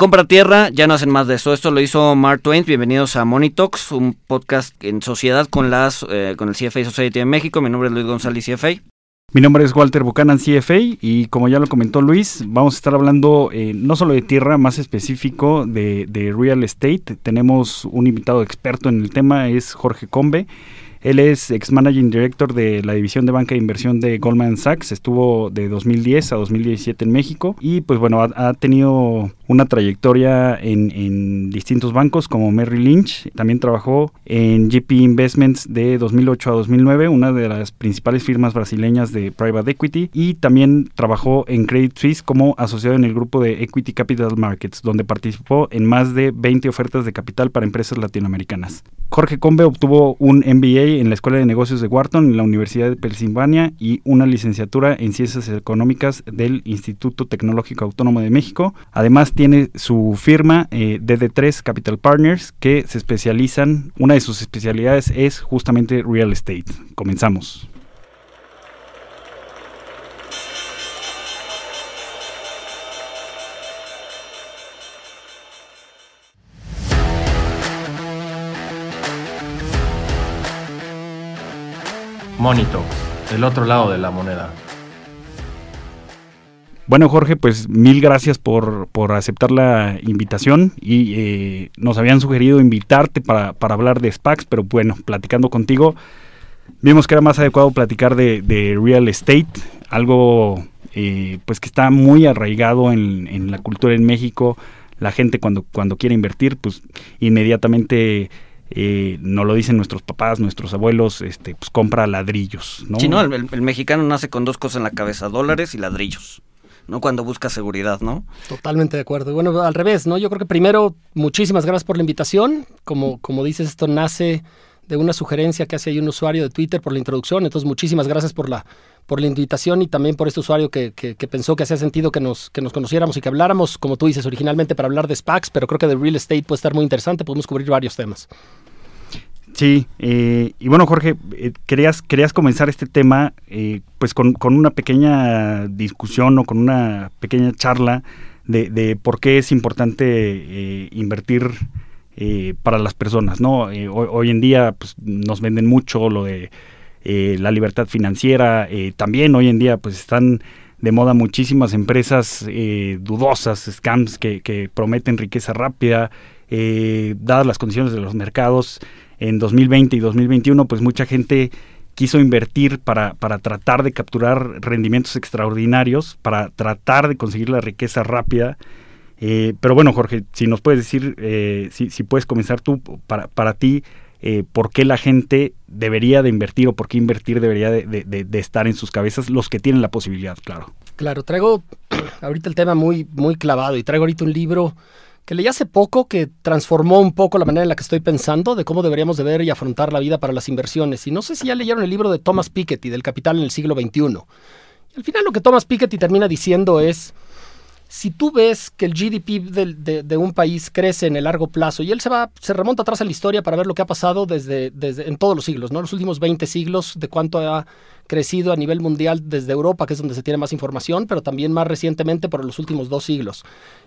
compra tierra, ya no hacen más de eso. Esto lo hizo Mark Twain. Bienvenidos a Talks, un podcast en sociedad con las eh, con el CFA Society de México. Mi nombre es Luis González, CFA. Mi nombre es Walter Buchanan, CFA, y como ya lo comentó Luis, vamos a estar hablando eh, no solo de tierra, más específico de, de real estate. Tenemos un invitado experto en el tema, es Jorge Combe. Él es ex managing director de la división de banca de inversión de Goldman Sachs. Estuvo de 2010 a 2017 en México y pues bueno, ha, tenido una trayectoria en, distintos bancos como Merrill Lynch. También trabajó en GP Investments de 2008 a 2009, una de las principales firmas brasileñas de private equity. Y también trabajó en Credit Suisse como asociado en el grupo de Equity Capital Markets, donde participó en más de 20 ofertas de capital para empresas latinoamericanas. Jorge Combe obtuvo un MBA en la Escuela de Negocios de Wharton en la Universidad de Pensilvania y una licenciatura en Ciencias Económicas del Instituto Tecnológico Autónomo de México. Además tiene su firma eh, DD3 Capital Partners que se especializan, una de sus especialidades es justamente real estate. Comenzamos. Monito, el otro lado de la moneda. Bueno, Jorge, pues mil gracias por, aceptar la invitación y eh, nos habían sugerido invitarte para, hablar de SPACs, pero bueno, platicando contigo, vimos que era más adecuado platicar de, real estate, algo eh, pues que está muy arraigado en, en, la cultura en México. La gente cuando, cuando quiere invertir, pues inmediatamente eh, nos lo dicen nuestros papás, nuestros abuelos, este, pues compra ladrillos, ¿no? Sí, no, el, mexicano nace con dos cosas en la cabeza, dólares y ladrillos. ¿no? Cuando busca seguridad, ¿no? Totalmente de acuerdo. Bueno, al revés, ¿no? Yo creo que primero, muchísimas gracias por la invitación. Como, como dices, esto nace de una sugerencia que hace ahí un usuario de Twitter por la introducción. Entonces, muchísimas gracias por la, por la invitación y también por este usuario que, que, pensó que hacía sentido que nos, que nos conociéramos y que habláramos, como tú dices, originalmente para hablar de SPACs, pero creo que de real estate puede estar muy interesante. Podemos cubrir varios temas. Sí, eh, y bueno Jorge, eh, querías, querías comenzar este tema eh, pues con, una pequeña discusión o con una pequeña charla de, por qué es importante invertir para las personas, ¿no? Hoy, en día pues, nos venden mucho lo de la libertad financiera, también hoy en día pues están de moda muchísimas empresas dudosas, scams que, que prometen riqueza rápida, dadas las condiciones de los mercados, en 2020 y 2021, pues mucha gente quiso invertir para, para tratar de capturar rendimientos extraordinarios, para tratar de conseguir la riqueza rápida. Eh, pero bueno, Jorge, si nos puedes decir, eh, si, si, puedes comenzar tú, para, para ti, eh, por qué la gente debería de invertir o por qué invertir debería de, de, estar en sus cabezas, los que tienen la posibilidad, claro. Claro, traigo ahorita el tema muy, muy clavado y traigo ahorita un libro que leí hace poco que transformó un poco la manera en la que estoy pensando de cómo deberíamos de ver y afrontar la vida para las inversiones. Y no sé si ya leyeron el libro de Thomas Piketty, del Capital en el siglo XXI. Y al final lo que Thomas Piketty termina diciendo es, si tú ves que el GDP de, un país crece en el largo plazo, y él se va, se remonta atrás en la historia para ver lo que ha pasado desde, desde en todos los siglos, ¿no? Los últimos 20 siglos, de cuánto ha crecido a nivel mundial desde Europa, que es donde se tiene más información, pero también más recientemente por los últimos dos siglos.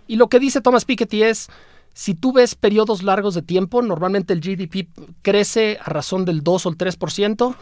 Y lo que dice Thomas Piketty es, si tú ves periodos largos de tiempo, normalmente el GDP crece a razón del 2 o el 3%,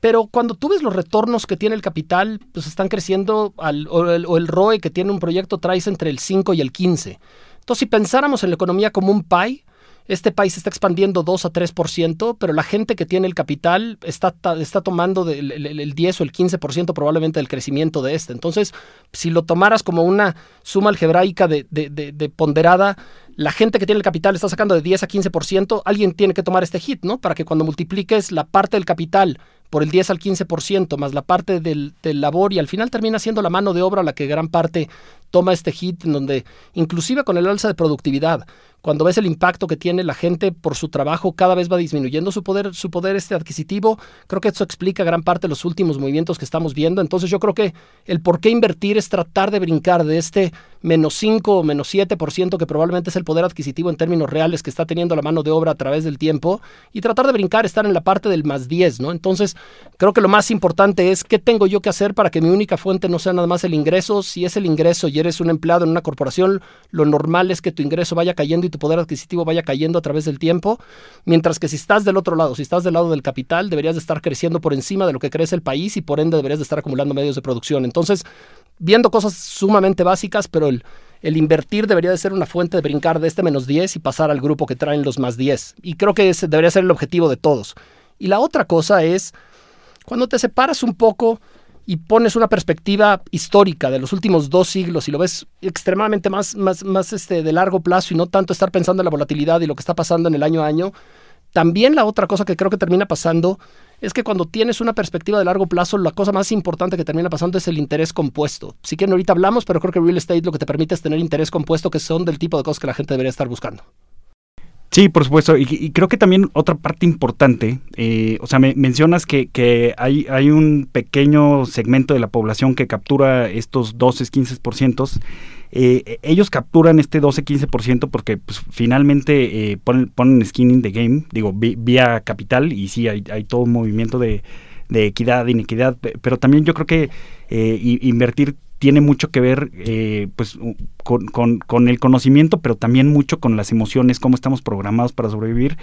pero cuando tú ves los retornos que tiene el capital, pues están creciendo, al, o, el, o, el, ROE que tiene un proyecto traes entre el 5 y el 15. Entonces, si pensáramos en la economía como un pie, este país está expandiendo 2 a 3%, pero la gente que tiene el capital está, está tomando el, 10 o el 15% probablemente del crecimiento de este. Entonces, si lo tomaras como una suma algebraica de, de, ponderada, la gente que tiene el capital está sacando de 10 a 15%, alguien tiene que tomar este hit, ¿no? Para que cuando multipliques la parte del capital por el 10 al 15%, más la parte del, labor, y al final termina siendo la mano de obra la que gran parte toma este hit, en donde inclusive con el alza de productividad, cuando ves el impacto que tiene la gente por su trabajo, cada vez va disminuyendo su poder, su poder este adquisitivo. Creo que eso explica gran parte de los últimos movimientos que estamos viendo. Entonces yo creo que el por qué invertir es tratar de brincar de este menos 5 o menos 7% que probablemente es el poder adquisitivo en términos reales que está teniendo la mano de obra a través del tiempo y tratar de brincar, estar en la parte del más 10, ¿no? Entonces, creo que lo más importante es qué tengo yo que hacer para que mi única fuente no sea nada más el ingreso. Si es el ingreso y eres un empleado en una corporación, lo normal es que tu ingreso vaya cayendo y tu poder adquisitivo vaya cayendo a través del tiempo, mientras que si estás del otro lado, si estás del lado del capital, deberías de estar creciendo por encima de lo que crece el país y por ende deberías de estar acumulando medios de producción. Entonces, viendo cosas sumamente básicas, pero el, el invertir debería de ser una fuente de brincar de este menos 10 y pasar al grupo que traen los más 10. Y creo que ese debería ser el objetivo de todos. Y la otra cosa es, cuando te separas un poco y pones una perspectiva histórica de los últimos dos siglos y lo ves extremadamente más, más, más este, de largo plazo y no tanto estar pensando en la volatilidad y lo que está pasando en el año a año, también la otra cosa que creo que termina pasando es que cuando tienes una perspectiva de largo plazo, la cosa más importante que termina pasando es el interés compuesto. Si quieren, ahorita hablamos, pero creo que real estate lo que te permite es tener interés compuesto, que son del tipo de cosas que la gente debería estar buscando. Sí, por supuesto. Y, creo que también otra parte importante, eh, o sea, me, mencionas que, hay, hay un pequeño segmento de la población que captura estos 12, 15%. Eh, ellos capturan este 12-15% porque pues, finalmente eh, ponen, skin in the game, digo, vía capital, y sí, hay, hay todo un movimiento de, de equidad, de inequidad, pero también yo creo que eh, invertir tiene mucho que ver eh, pues con, con, el conocimiento, pero también mucho con las emociones, cómo estamos programados para sobrevivir.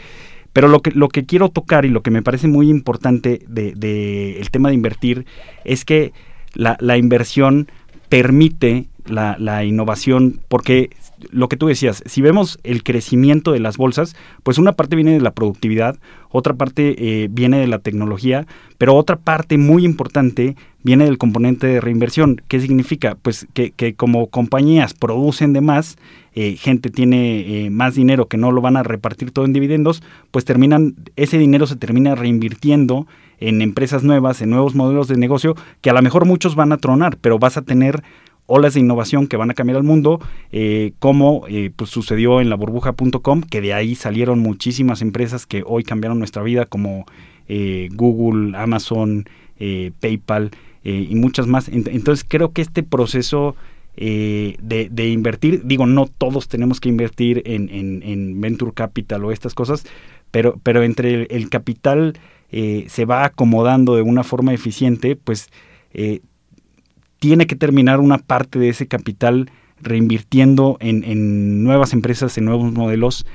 Pero lo que, lo que quiero tocar y lo que me parece muy importante del de, el tema de invertir es que la, la inversión permite la, innovación, porque lo que tú decías, si vemos el crecimiento de las bolsas, pues una parte viene de la productividad, otra parte eh, viene de la tecnología, pero otra parte muy importante viene del componente de reinversión. ¿Qué significa? Pues que, que como compañías producen de más, eh, gente tiene eh, más dinero que no lo van a repartir todo en dividendos, pues terminan, ese dinero se termina reinvirtiendo en empresas nuevas, en nuevos modelos de negocio, que a lo mejor muchos van a tronar, pero vas a tener olas de innovación que van a cambiar el mundo, eh, como eh, pues sucedió en la burbuja.com, que de ahí salieron muchísimas empresas que hoy cambiaron nuestra vida, como eh, Google, Amazon, PayPal y muchas más. Entonces creo que este proceso de, invertir, digo, no todos tenemos que invertir en, venture capital o estas cosas, pero, pero entre el, capital se va acomodando de una forma eficiente, pues tiene que terminar una parte de ese capital reinvirtiendo en, en nuevas empresas, en nuevos modelos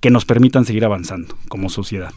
que nos permitan seguir avanzando como sociedad.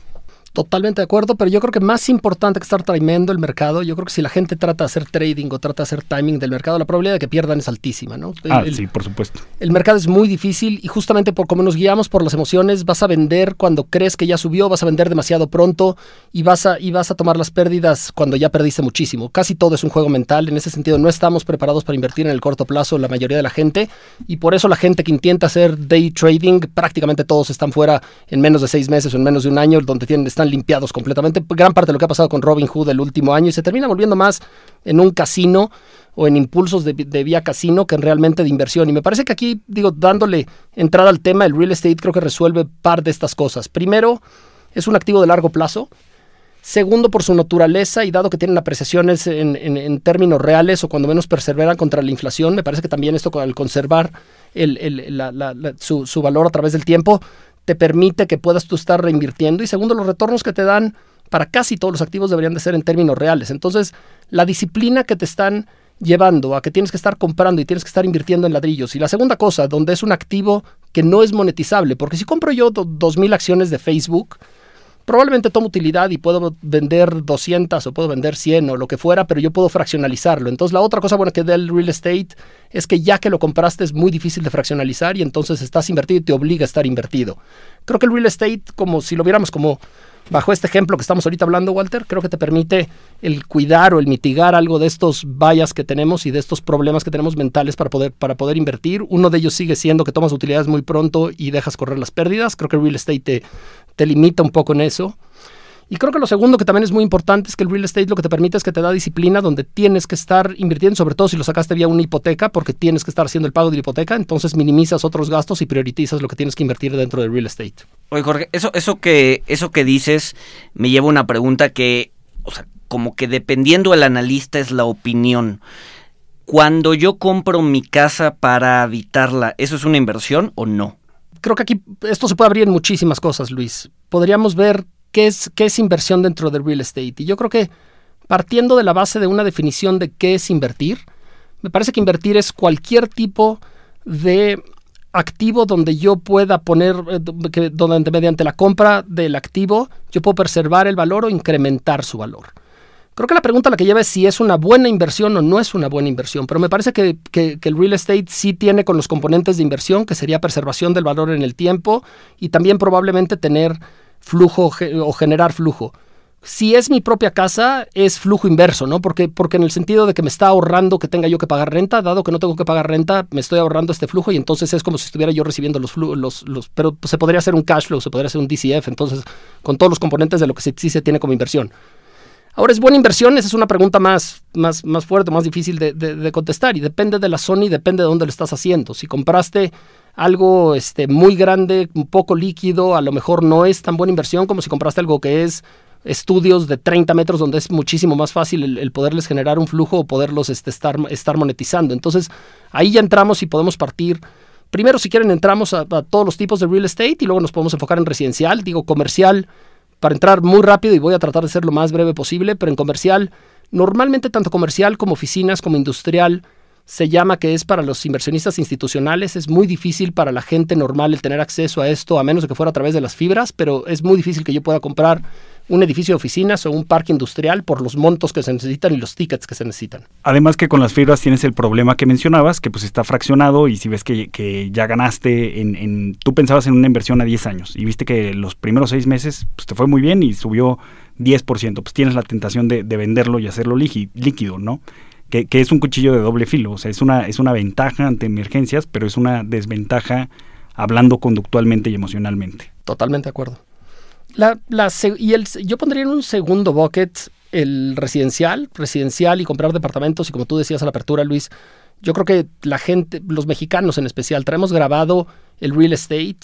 Totalmente de acuerdo, pero yo creo que más importante que estar tremendo el mercado, yo creo que si la gente trata de hacer trading o trata de hacer timing del mercado, la probabilidad de que pierdan es altísima, ¿no? Ah, sí, por supuesto. El mercado es muy difícil y justamente por cómo nos guiamos por las emociones, vas a vender cuando crees que ya subió, vas a vender demasiado pronto y vas a, y vas a tomar las pérdidas cuando ya perdiste muchísimo. Casi todo es un juego mental, en ese sentido no estamos preparados para invertir en el corto plazo la mayoría de la gente y por eso la gente que intenta hacer day trading, prácticamente todos están fuera en menos de seis meses o en menos de un año, donde tienen, están limpiados completamente. Gran parte de lo que ha pasado con Robin Hood el último año y se termina volviendo más en un casino o en impulsos de, vía casino que en realmente de inversión. Y me parece que aquí, digo, dándole entrada al tema, el real estate creo que resuelve par de estas cosas. Primero, es un activo de largo plazo. Segundo, por su naturaleza y dado que tienen apreciaciones en, términos reales o cuando menos perseveran contra la inflación, me parece que también esto al conservar su, su valor a través del tiempo te permite que puedas tú estar reinvirtiendo y segundo, los retornos que te dan para casi todos los activos deberían de ser en términos reales. Entonces, la disciplina que te están llevando a que tienes que estar comprando y tienes que estar invirtiendo en ladrillos. Y la segunda cosa, donde es un activo que no es monetizable, porque si compro yo 2.000 acciones de Facebook, probablemente tomo utilidad y puedo vender 200 o puedo vender 100 o lo que fuera, pero yo puedo fraccionalizarlo. Entonces la otra cosa buena que da el real estate es que ya que lo compraste es muy difícil de fraccionalizar y entonces estás invertido y te obliga a estar invertido. Creo que el real estate, como si lo viéramos como bajo este ejemplo que estamos ahorita hablando, Walter, creo que te permite el cuidar o el mitigar algo de estos vallas que tenemos y de estos problemas que tenemos mentales para poder, para poder invertir. Uno de ellos sigue siendo que tomas utilidades muy pronto y dejas correr las pérdidas. Creo que el real estate te, te limita un poco en eso. Y creo que lo segundo que también es muy importante es que el real estate lo que te permite es que te da disciplina donde tienes que estar invirtiendo, sobre todo si lo sacaste vía una hipoteca, porque tienes que estar haciendo el pago de la hipoteca, entonces minimizas otros gastos y priorizas lo que tienes que invertir dentro del real estate. Oye, Jorge, eso, eso, que, eso que dices me lleva a una pregunta que, o sea, como que dependiendo del analista es la opinión. Cuando yo compro mi casa para habitarla, ¿eso es una inversión o no? creo que aquí esto se puede abrir en muchísimas cosas, Luis. Podríamos ver qué es, qué es inversión dentro del real estate. Y yo creo que partiendo de la base de una definición de qué es invertir, me parece que invertir es cualquier tipo de activo donde yo pueda poner, eh, que, donde mediante la compra del activo yo puedo preservar el valor o incrementar su valor. Creo que la pregunta la que lleva es si es una buena inversión o no es una buena inversión, pero me parece que, que, el real estate sí tiene con los componentes de inversión, que sería preservación del valor en el tiempo y también probablemente tener flujo o generar flujo si es mi propia casa, es flujo inverso, ¿no? Porque, porque en el sentido de que me está ahorrando que tenga yo que pagar renta, dado que no tengo que pagar renta, me estoy ahorrando este flujo y entonces es como si estuviera yo recibiendo los flujos, pero se podría hacer un cash flow, se podría hacer un DCF, entonces con todos los componentes de lo que sí, se tiene como inversión. Ahora, ¿es buena inversión? Esa es una pregunta más, más, más fuerte, más difícil de, de, contestar y depende de la zona y depende de dónde lo estás haciendo. Si compraste algo este, muy grande, un poco líquido, a lo mejor no es tan buena inversión como si compraste algo que es estudios de 30 metros donde es muchísimo más fácil el, poderles generar un flujo o poderlos este, estar, estar monetizando. Entonces ahí ya entramos y podemos partir. Primero, si quieren, entramos a, todos los tipos de real estate y luego nos podemos enfocar en residencial, digo comercial, para entrar muy rápido y voy a tratar de ser lo más breve posible, pero en comercial, normalmente tanto comercial como oficinas como industrial, se llama que es para los inversionistas institucionales. Es muy difícil para la gente normal el tener acceso a esto, a menos de que fuera a través de las fibras, pero es muy difícil que yo pueda comprar un edificio de oficinas o un parque industrial por los montos que se necesitan y los tickets que se necesitan. Además que con las fibras tienes el problema que mencionabas, que pues está fraccionado y si ves que, ya ganaste, en, tú pensabas en una inversión a 10 años y viste que los primeros 6 meses pues, te fue muy bien y subió 10%, pues tienes la tentación de, venderlo y hacerlo líquido, ¿no? Que, es un cuchillo de doble filo, o sea, es una, es una ventaja ante emergencias, pero es una desventaja hablando conductualmente y emocionalmente. Totalmente de acuerdo. La, y el, yo pondría en un segundo bucket el residencial, residencial y comprar departamentos. Y como tú decías a la apertura, Luis, yo creo que la gente, los mexicanos en especial, traemos grabado el real estate.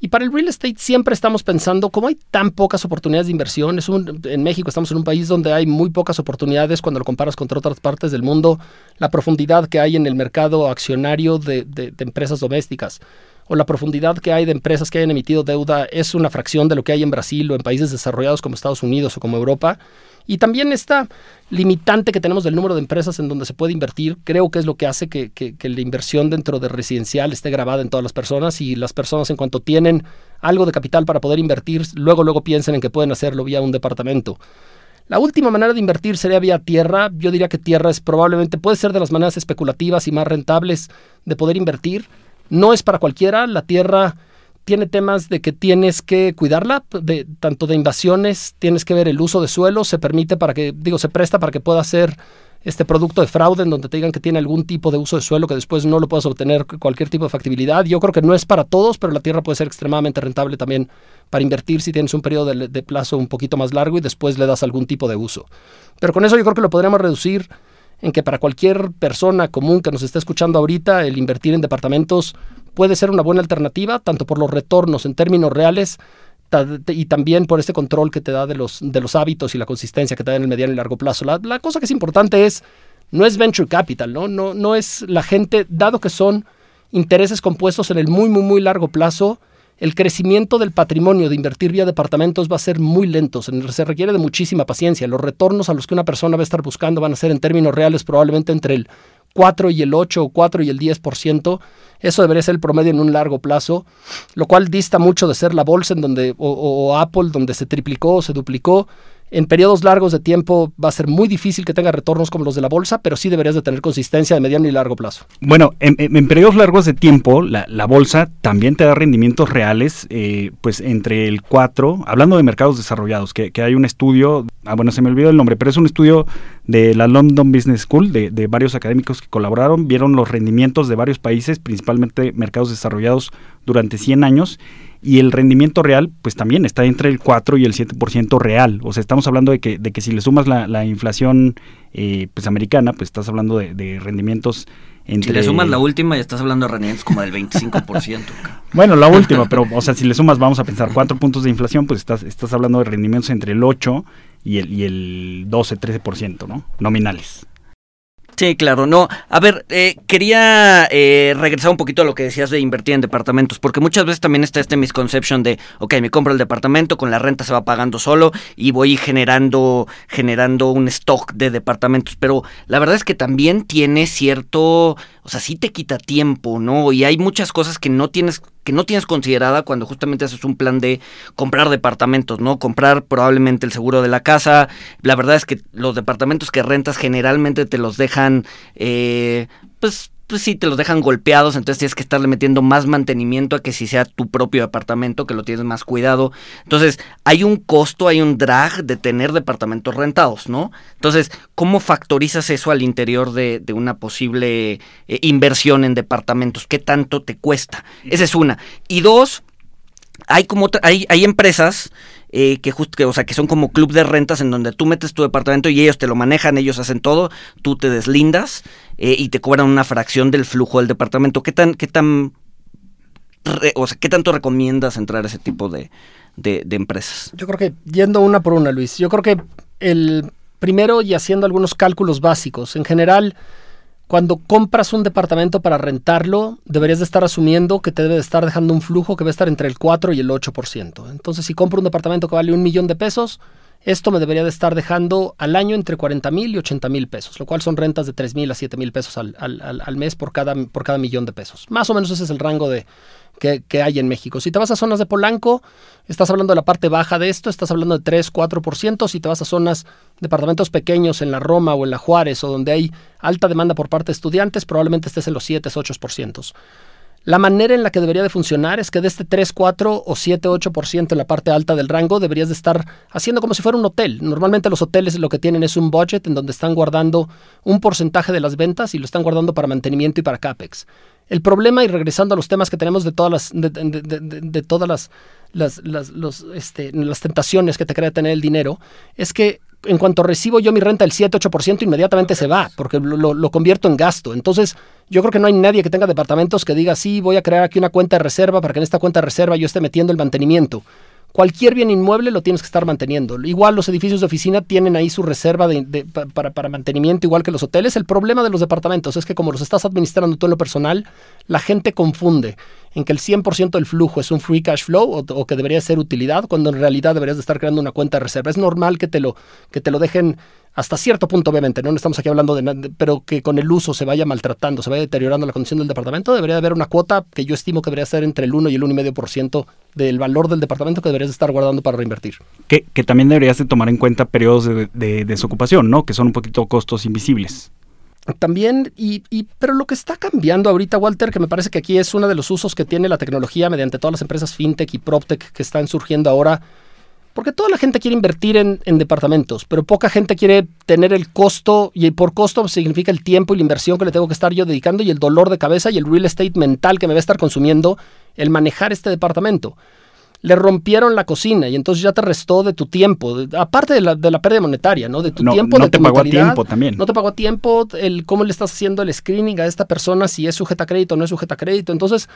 Y para el real estate siempre estamos pensando, como hay tan pocas oportunidades de inversión, es un, en México estamos en un país donde hay muy pocas oportunidades cuando lo comparas con otras partes del mundo, la profundidad que hay en el mercado accionario de, de empresas domésticas o la profundidad que hay de empresas que hayan emitido deuda es una fracción de lo que hay en Brasil o en países desarrollados como Estados Unidos o como Europa. Y también esta limitante que tenemos del número de empresas en donde se puede invertir, creo que es lo que hace que, la inversión dentro de residencial esté grabada en todas las personas y las personas en cuanto tienen algo de capital para poder invertir, luego, luego piensen en que pueden hacerlo vía un departamento. La última manera de invertir sería vía tierra. Yo diría que tierra es probablemente, puede ser de las maneras especulativas y más rentables de poder invertir no es para cualquiera, la tierra tiene temas de que tienes que cuidarla, de, tanto de invasiones, tienes que ver el uso de suelo, se permite para que, digo, se presta para que pueda ser este producto de fraude en donde te digan que tiene algún tipo de uso de suelo que después no lo puedas obtener cualquier tipo de factibilidad. Yo creo que no es para todos, pero la tierra puede ser extremadamente rentable también para invertir si tienes un periodo de, de plazo un poquito más largo y después le das algún tipo de uso. Pero con eso yo creo que lo podríamos reducir en que para cualquier persona común que nos esté escuchando ahorita, el invertir en departamentos puede ser una buena alternativa, tanto por los retornos en términos reales y también por este control que te da de los, de los hábitos y la consistencia que te da en el mediano y largo plazo. La, la cosa que es importante es, no es venture capital, ¿no? No, no es la gente, dado que son intereses compuestos en el muy, muy, muy largo plazo, el crecimiento del patrimonio de invertir vía departamentos va a ser muy lento, se requiere de muchísima paciencia. Los retornos a los que una persona va a estar buscando van a ser en términos reales probablemente entre el 4 y el 8 o 4 y el 10%. Eso debería ser el promedio en un largo plazo, lo cual dista mucho de ser la bolsa en donde, o, o Apple, donde se triplicó o se duplicó en periodos largos de tiempo va a ser muy difícil que tenga retornos como los de la bolsa, pero sí deberías de tener consistencia de mediano y largo plazo. Bueno, en, periodos largos de tiempo, la, bolsa también te da rendimientos reales, eh, pues entre el 4, hablando de mercados desarrollados, que, hay un estudio, ah, bueno, se me olvidó el nombre, pero es un estudio de la London Business School, de, de varios académicos que colaboraron, vieron los rendimientos de varios países, principalmente mercados desarrollados durante 100 años, y el rendimiento real pues también está entre el 4 y el 7% real. O sea, estamos hablando de que, de que si le sumas la, la inflación eh, pues americana, pues estás hablando de, rendimientos entre... Si le sumas la última estás hablando de rendimientos como del 25%. bueno, la última, pero o sea, si le sumas, vamos a pensar, 4 puntos de inflación, pues estás, estás hablando de rendimientos entre el 8 y el, y el 12, 13%, ¿no? Nominales. Sí, claro, no. A ver, eh, quería eh, regresar un poquito a lo que decías de invertir en departamentos, porque muchas veces también está este misconception de, ok, me compro el departamento, con la renta se va pagando solo y voy generando, generando un stock de departamentos, pero la verdad es que también tiene cierto, o sea, sí te quita tiempo, ¿no? Y hay muchas cosas que no tienes que no tienes considerada cuando justamente haces un plan de comprar departamentos, ¿no? Comprar probablemente el seguro de la casa. La verdad es que los departamentos que rentas generalmente te los dejan, eh, pues pues sí, te los dejan golpeados, entonces tienes que estarle metiendo más mantenimiento a que si sea tu propio departamento, que lo tienes más cuidado. Entonces, hay un costo, hay un drag de tener departamentos rentados, ¿no? Entonces, ¿cómo factorizas eso al interior de, una posible eh, inversión en departamentos? ¿Qué tanto te cuesta? Esa es una. Y dos, hay como hay, hay empresas eh, que, que, o sea, que son como club de rentas en donde tú metes tu departamento y ellos te lo manejan, ellos hacen todo, tú te deslindas eh, y te cobran una fracción del flujo del departamento. ¿Qué tan, qué tan, o sea, qué tanto recomiendas entrar a ese tipo de, de, de empresas? Yo creo que yendo una por una, Luis, yo creo que el primero y haciendo algunos cálculos básicos, en general cuando compras un departamento para rentarlo, deberías de estar asumiendo que te debe de estar dejando un flujo que va a estar entre el 4 y el 8%. Entonces, si compro un departamento que vale un millón de pesos, esto me debería de estar dejando al año entre 40 mil y 80 mil pesos, lo cual son rentas de 3 mil a 7 mil pesos al, al, mes por cada, por cada millón de pesos. Más o menos ese es el rango de, que, hay en México. Si te vas a zonas de Polanco, estás hablando de la parte baja de esto, estás hablando de 3, 4%. Si te vas a zonas, departamentos pequeños en la Roma o en la Juárez o donde hay alta demanda por parte de estudiantes, probablemente estés en los 7, 8%. La manera en la que debería de funcionar es que de este 3, 4 o 7, 8% en la parte alta del rango deberías de estar haciendo como si fuera un hotel. Normalmente los hoteles lo que tienen es un budget en donde están guardando un porcentaje de las ventas y lo están guardando para mantenimiento y para CAPEX. El problema, y regresando a los temas que tenemos de todas las, de, todas las, las, los, este, las tentaciones que te crea tener el dinero, es que en cuanto recibo yo mi renta el 7-8%, inmediatamente se va, porque lo, lo, convierto en gasto. Entonces, yo creo que no hay nadie que tenga departamentos que diga, sí, voy a crear aquí una cuenta de reserva para que en esta cuenta de reserva yo esté metiendo el mantenimiento cualquier bien inmueble lo tienes que estar manteniendo. Igual los edificios de oficina tienen ahí su reserva de, para, para, mantenimiento, igual que los hoteles. El problema de los departamentos es que como los estás administrando tú en lo personal, la gente confunde en que el 100% del flujo es un free cash flow o, que debería ser utilidad, cuando en realidad deberías de estar creando una cuenta de reserva. Es normal que te lo, que te lo dejen hasta cierto punto, obviamente, no estamos aquí hablando de nada, pero que con el uso se vaya maltratando, se vaya deteriorando la condición del departamento, debería haber una cuota que yo estimo que debería ser entre el 1 y el 1,5% del valor del departamento que deberías estar guardando para reinvertir. Que, que también deberías de tomar en cuenta periodos de, desocupación, ¿no? Que son un poquito costos invisibles. También, y, y, pero lo que está cambiando ahorita, Walter, que me parece que aquí es uno de los usos que tiene la tecnología mediante todas las empresas fintech y proptech que están surgiendo ahora, porque toda la gente quiere invertir en, departamentos, pero poca gente quiere tener el costo, y por costo significa el tiempo y la inversión que le tengo que estar yo dedicando y el dolor de cabeza y el real estate mental que me va a estar consumiendo el manejar este departamento. Le rompieron la cocina y entonces ya te restó de tu tiempo, aparte de la, de la, pérdida monetaria, ¿no? De tu tiempo, no de te pagó a tiempo también. No te pagó a tiempo, el cómo le estás haciendo el screening a esta persona, si es sujeta a crédito o no es sujeta a crédito. Entonces,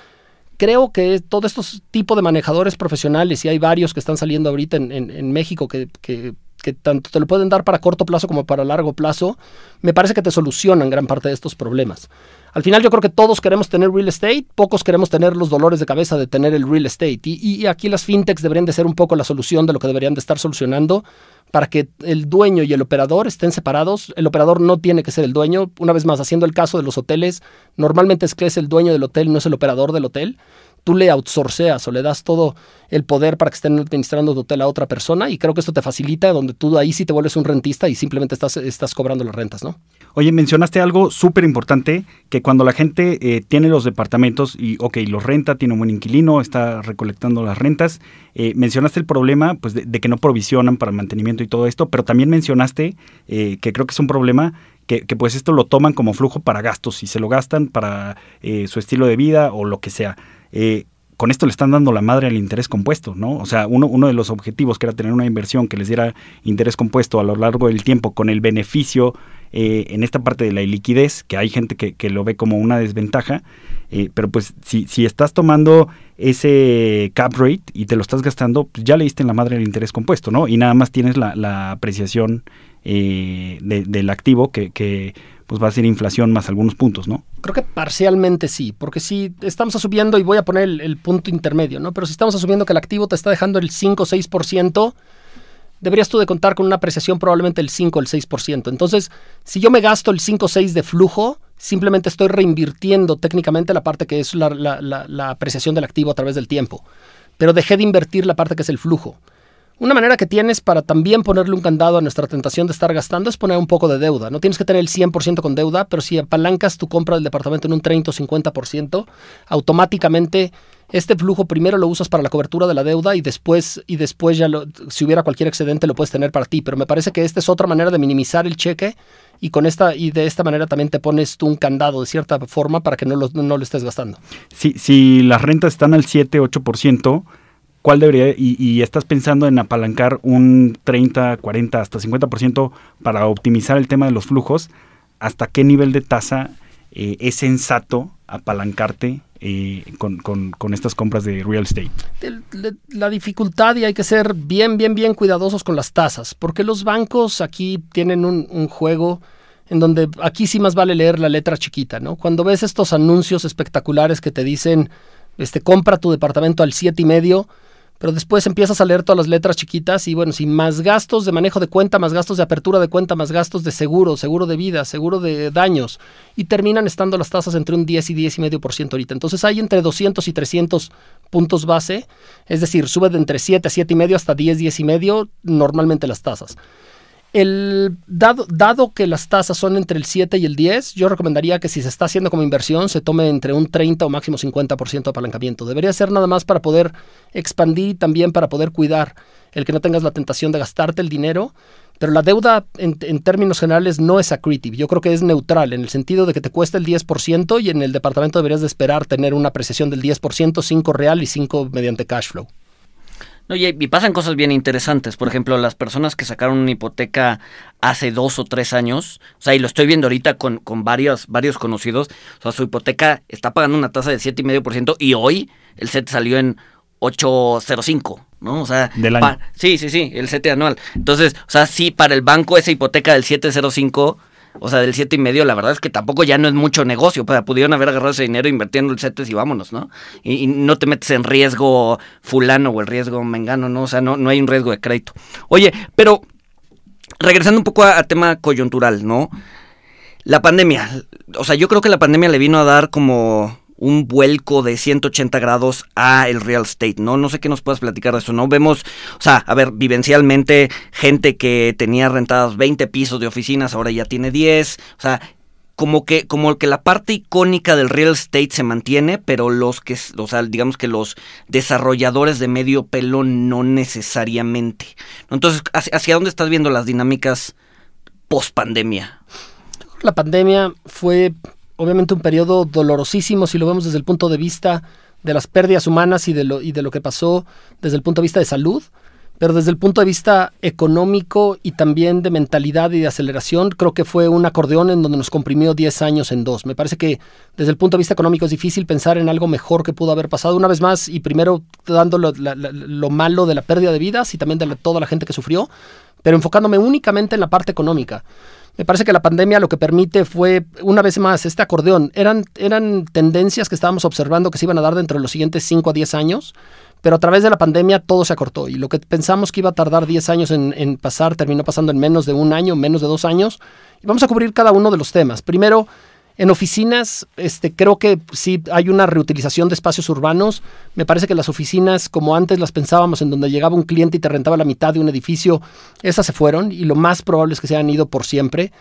creo que todos estos tipos de manejadores profesionales, y hay varios que están saliendo ahorita en, México que, que, tanto te lo pueden dar para corto plazo como para largo plazo, me parece que te solucionan gran parte de estos problemas. Al final yo creo que todos queremos tener real estate, pocos queremos tener los dolores de cabeza de tener el real estate. Y, aquí las fintechs deberían de ser un poco la solución de lo que deberían de estar solucionando para que el dueño y el operador estén separados. El operador no tiene que ser el dueño. Una vez más, haciendo el caso de los hoteles, normalmente es que es el dueño del hotel, no es el operador del hotel tú le outsourceas o le das todo el poder para que estén administrando tu hotel a otra persona y creo que esto te facilita donde tú ahí sí te vuelves un rentista y simplemente estás, cobrando las rentas, ¿no? Oye, mencionaste algo súper importante, que cuando la gente eh, tiene los departamentos y, ok, los renta, tiene un buen inquilino, está recolectando las rentas, eh, mencionaste el problema pues, de, que no provisionan para el mantenimiento y todo esto, pero también mencionaste, eh, que creo que es un problema, que, que, pues esto lo toman como flujo para gastos y se lo gastan para su estilo de vida o lo que sea. Eh, con esto le están dando la madre al interés compuesto, ¿no? O sea, uno, de los objetivos que era tener una inversión que les diera interés compuesto a lo largo del tiempo con el beneficio eh, en esta parte de la liquidez, que hay gente que, lo ve como una desventaja, eh, pero pues si, estás tomando ese cap rate y te lo estás gastando, pues ya le diste en la madre el interés compuesto, ¿no? Y nada más tienes la, apreciación del activo que pues va a ser inflación más algunos puntos, ¿no? Creo que parcialmente sí, porque si estamos asumiendo, y voy a poner el, punto intermedio, ¿no? Pero si estamos asumiendo que el activo te está dejando el 5 o 6%, deberías tú de contar con una apreciación probablemente el 5 o el 6%. Entonces, si yo me gasto el 5 o 6 de flujo, simplemente estoy reinvirtiendo técnicamente la parte que es la, apreciación del activo a través del tiempo. Pero dejé de invertir la parte que es el flujo. Una manera que tienes para también ponerle un candado a nuestra tentación de estar gastando es poner un poco de deuda. No tienes que tener el 100% con deuda, pero si apalancas tu compra del departamento en un 30 o 50%, automáticamente este flujo primero lo usas para la cobertura de la deuda y después, y después ya lo, si hubiera cualquier excedente lo puedes tener para ti. Pero me parece que esta es otra manera de minimizar el cheque y con esta y de esta manera también te pones tú un candado de cierta forma para que no lo, no lo estés gastando. Si, si las rentas están al 7-8%, ¿cuál debería, y, y, estás pensando en apalancar un 30, 40, hasta 50% para optimizar el tema de los flujos, ¿hasta qué nivel de tasa eh, es sensato apalancarte eh, con, con, estas compras de real estate? La dificultad y hay que ser bien, bien, bien cuidadosos con las tasas, porque los bancos aquí tienen un, un juego en donde aquí sí más vale leer la letra chiquita, ¿no? Cuando ves estos anuncios espectaculares que te dicen, este, compra tu departamento al siete y medio, pero después empiezas a leer todas las letras chiquitas y bueno, si más gastos de manejo de cuenta, más gastos de apertura de cuenta, más gastos de seguro, seguro de vida, seguro de daños, y terminan estando las tasas entre un 10 y 10 y medio por ciento ahorita. Entonces hay entre 200 y 300 puntos base, es decir, sube de entre 7 a 7 y medio hasta 10, 10 y medio normalmente las tasas. El, dado, dado, que las tasas son entre el 7 y el 10, yo recomendaría que si se está haciendo como inversión se tome entre un 30 o máximo 50% de apalancamiento. Debería ser nada más para poder expandir y también para poder cuidar el que no tengas la tentación de gastarte el dinero. Pero la deuda en, términos generales no es accretive. Yo creo que es neutral en el sentido de que te cuesta el 10% y en el departamento deberías de esperar tener una apreciación del 10%, 5 real y 5 mediante cash flow. No, y, y, pasan cosas bien interesantes. Por ejemplo, las personas que sacaron una hipoteca hace dos o tres años, o sea, y lo estoy viendo ahorita con, con varios, varios conocidos, o sea, su hipoteca está pagando una tasa de 7,5% y hoy el set salió en 805, ¿no? O sea, del año. sí, sí, sí, el set anual. Entonces, o sea, sí, para el banco esa hipoteca del 705 o sea, del siete y medio, la verdad es que tampoco ya no es mucho negocio. Pues, pudieron haber agarrado ese dinero invirtiendo el CETES y vámonos, ¿no? Y, no te metes en riesgo fulano o el riesgo mengano, ¿no? O sea, no, no hay un riesgo de crédito. Oye, pero regresando un poco a, a tema coyuntural, ¿no? La pandemia, o sea, yo creo que la pandemia le vino a dar como un vuelco de 180 grados a el real estate, ¿no? No sé qué nos puedas platicar de eso, ¿no? Vemos, o sea, a ver, vivencialmente, gente que tenía rentadas 20 pisos de oficinas, ahora ya tiene 10, o sea, como que, como que la parte icónica del real estate se mantiene, pero los que, o sea, digamos que los desarrolladores de medio pelo no necesariamente. Entonces, ¿hacia, dónde estás viendo las dinámicas post pandemia? La pandemia fue obviamente un periodo dolorosísimo si lo vemos desde el punto de vista de las pérdidas humanas y de lo, y de lo que pasó desde el punto de vista de salud, pero desde el punto de vista económico y también de mentalidad y de aceleración, creo que fue un acordeón en donde nos comprimió 10 años en dos. Me parece que desde el punto de vista económico es difícil pensar en algo mejor que pudo haber pasado. Una vez más, y primero dando lo, malo de la pérdida de vidas y también de toda la gente que sufrió, pero enfocándome únicamente en la parte económica. Me parece que la pandemia lo que permite fue, una vez más, este acordeón. Eran, eran tendencias que estábamos observando que se iban a dar dentro de los siguientes 5 a 10 años, pero a través de la pandemia todo se acortó. Y lo que pensamos que iba a tardar 10 años en, pasar, terminó pasando en menos de un año, menos de dos años. Y vamos a cubrir cada uno de los temas. Primero, en oficinas, este, creo que sí hay una reutilización de espacios urbanos. Me parece que las oficinas, como antes las pensábamos, en donde llegaba un cliente y te rentaba la mitad de un edificio, esas se fueron y lo más probable es que se hayan ido por siempre.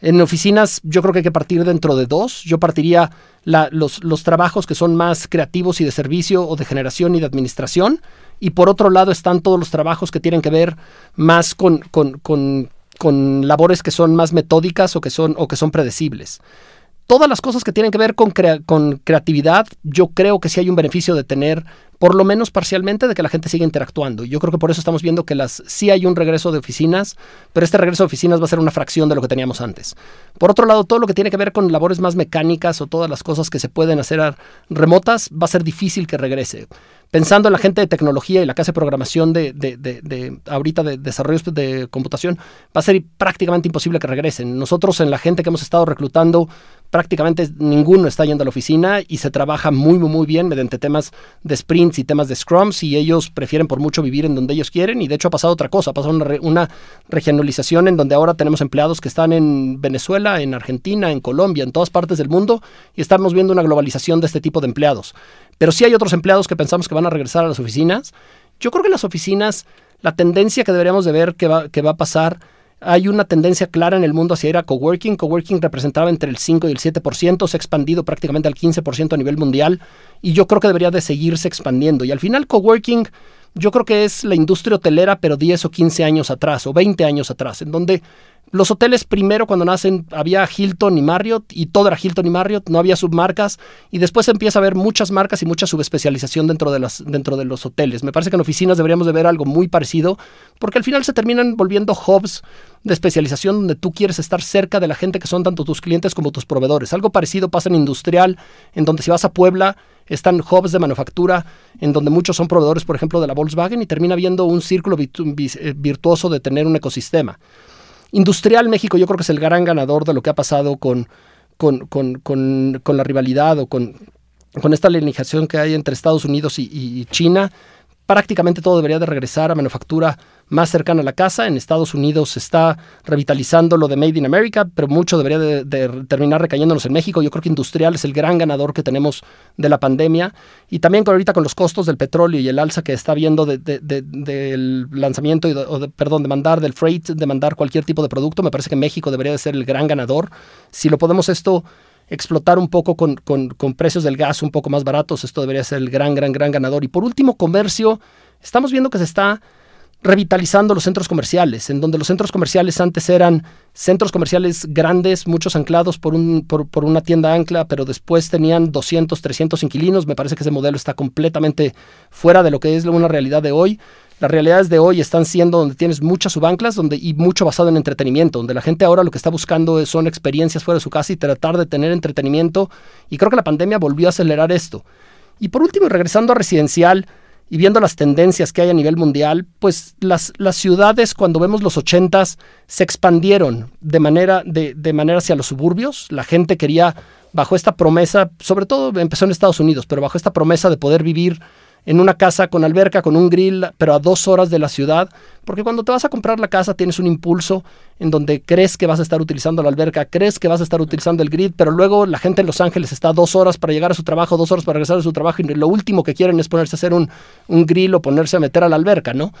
En oficinas yo creo que hay que partir dentro de dos. Yo partiría los, los trabajos que son más creativos y de servicio o de generación y de administración. Y por otro lado están todos los trabajos que tienen que ver más con, con, con, con labores que son más metódicas o que son, o que son predecibles todas las cosas que tienen que ver con, con, creatividad, yo creo que sí hay un beneficio de tener, por lo menos parcialmente, de que la gente siga interactuando. Yo creo que por eso estamos viendo que las sí hay un regreso de oficinas, pero este regreso de oficinas va a ser una fracción de lo que teníamos antes. Por otro lado, todo lo que tiene que ver con labores más mecánicas o todas las cosas que se pueden hacer remotas, va a ser difícil que regrese. Pensando en la gente de tecnología y la casa de programación de, de, ahorita de desarrollos de computación, va a ser prácticamente imposible que regresen. Nosotros en la gente que hemos estado reclutando, prácticamente ninguno está yendo a la oficina y se trabaja muy, muy, muy bien mediante temas de sprints y temas de scrums y ellos prefieren por mucho vivir en donde ellos quieren y de hecho ha pasado otra cosa, ha pasado una, una regionalización en donde ahora tenemos empleados que están en Venezuela, en Argentina, en Colombia, en todas partes del mundo y estamos viendo una globalización de este tipo de empleados. Pero sí hay otros empleados que pensamos que van a regresar a las oficinas. Yo creo que las oficinas, la tendencia que deberíamos de ver que va, que va a pasar, hay una tendencia clara en el mundo hacia ir a coworking. Coworking representaba entre el 5 y el 7%, se ha expandido prácticamente al 15% a nivel mundial y yo creo que debería de seguirse expandiendo. Y al final coworking yo creo que es la industria hotelera, pero 10 o 15 años atrás o 20 años atrás, en donde los hoteles primero cuando nacen había Hilton y Marriott y todo era Hilton y Marriott, no había submarcas y después empieza a haber muchas marcas y mucha subespecialización dentro de, las, dentro de los hoteles. Me parece que en oficinas deberíamos de ver algo muy parecido porque al final se terminan volviendo hubs de especialización donde tú quieres estar cerca de la gente que son tanto tus clientes como tus proveedores. Algo parecido pasa en industrial, en donde si vas a Puebla están hubs de manufactura en donde muchos son proveedores, por ejemplo, de la Volkswagen y termina viendo un círculo eh, virtuoso de tener un ecosistema. Industrial México yo creo que es el gran ganador de lo que ha pasado con, con, la rivalidad o con, con esta legislación que hay entre Estados Unidos y China prácticamente todo debería de regresar a manufactura más cercana a la casa. En Estados Unidos se está revitalizando lo de Made in America, pero mucho debería de, terminar recayéndonos en México. Yo creo que industrial es el gran ganador que tenemos de la pandemia. Y también con, ahorita con los costos del petróleo y el alza que está habiendo del lanzamiento, o perdón, de mandar del freight, de mandar cualquier tipo de producto, me parece que México debería de ser el gran ganador. Si lo podemos esto explotar un poco con, precios del gas un poco más baratos. Esto debería ser el gran, gran, gran ganador. Y por último, comercio. Estamos viendo que se está revitalizando los centros comerciales, en donde los centros comerciales antes eran centros comerciales grandes, muchos anclados por, un, por, por, una tienda ancla, pero después tenían 200, 300 inquilinos. Me parece que ese modelo está completamente fuera de lo que es una realidad de hoy. Las realidades de hoy están siendo donde tienes muchas subanclas donde, y mucho basado en entretenimiento, donde la gente ahora lo que está buscando son experiencias fuera de su casa y tratar de tener entretenimiento. Y creo que la pandemia volvió a acelerar esto. Y por último, regresando a residencial y viendo las tendencias que hay a nivel mundial, pues las, las ciudades cuando vemos los ochentas se expandieron de manera, de, de manera hacia los suburbios. La gente quería, bajo esta promesa, sobre todo empezó en Estados Unidos, pero bajo esta promesa de poder vivir en una casa con alberca, con un grill, pero a dos horas de la ciudad, porque cuando te vas a comprar la casa tienes un impulso en donde crees que vas a estar utilizando la alberca, crees que vas a estar utilizando el grill, pero luego la gente en Los Ángeles está dos horas para llegar a su trabajo, dos horas para regresar a su trabajo y lo último que quieren es ponerse a hacer un, un grill o ponerse a meter a la alberca, ¿no?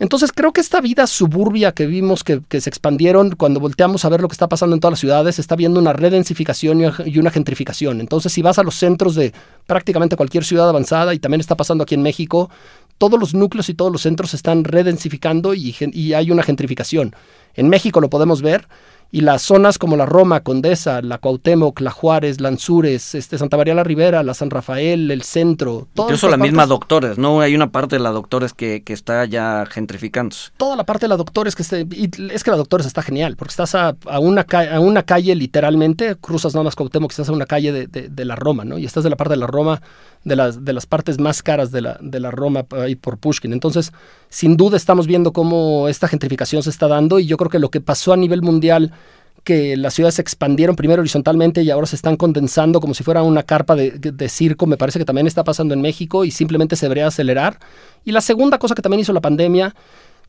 Entonces creo que esta vida suburbia que vimos que, se expandieron cuando volteamos a ver lo que está pasando en todas las ciudades, está viendo una redensificación y una gentrificación. Entonces si vas a los centros de prácticamente cualquier ciudad avanzada, y también está pasando aquí en México, todos los núcleos y todos los centros se están redensificando y, y hay una gentrificación. En México lo podemos ver y las zonas como la Roma, Condesa, la Cuauhtémoc, la Juárez, Lanzures, este, Santa María la Ribera, la San Rafael, el centro. Incluso la misma Doctores, ¿no? Hay una parte de la Doctores que, que está ya gentrificándose. Toda la parte de la Doctores que esté, y es que la Doctores está genial, porque estás a, una, a una calle literalmente, cruzas nada más Cuauhtémoc, estás a una calle de, de, la Roma, ¿no? Y estás de la parte de la Roma, de las, de las partes más caras de la, de la Roma ahí por Pushkin. Entonces, sin duda estamos viendo cómo esta gentrificación se está dando y yo creo que lo que pasó a nivel mundial que las ciudades se expandieron primero horizontalmente y ahora se están condensando como si fuera una carpa de, circo, me parece que también está pasando en México y simplemente se debería acelerar. Y la segunda cosa que también hizo la pandemia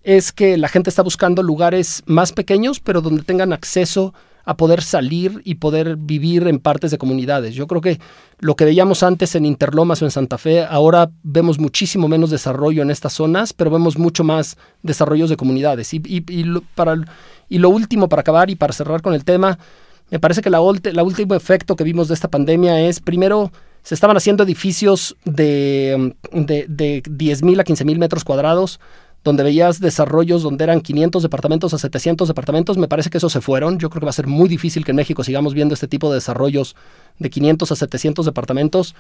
es que la gente está buscando lugares más pequeños, pero donde tengan acceso a poder salir y poder vivir en partes de comunidades. Yo creo que lo que veíamos antes en Interlomas o en Santa Fe, ahora vemos muchísimo menos desarrollo en estas zonas, pero vemos mucho más desarrollos de comunidades. Y, y para y lo último, para acabar y para cerrar con el tema, me parece que la, la último efecto que vimos de esta pandemia es, primero, se estaban haciendo edificios de, de, de 10.000 a 15.000 metros cuadrados, donde veías desarrollos donde eran 500 departamentos a 700 departamentos, me parece que esos se fueron. Yo creo que va a ser muy difícil que en México sigamos viendo este tipo de desarrollos de 500 a 700 departamentos.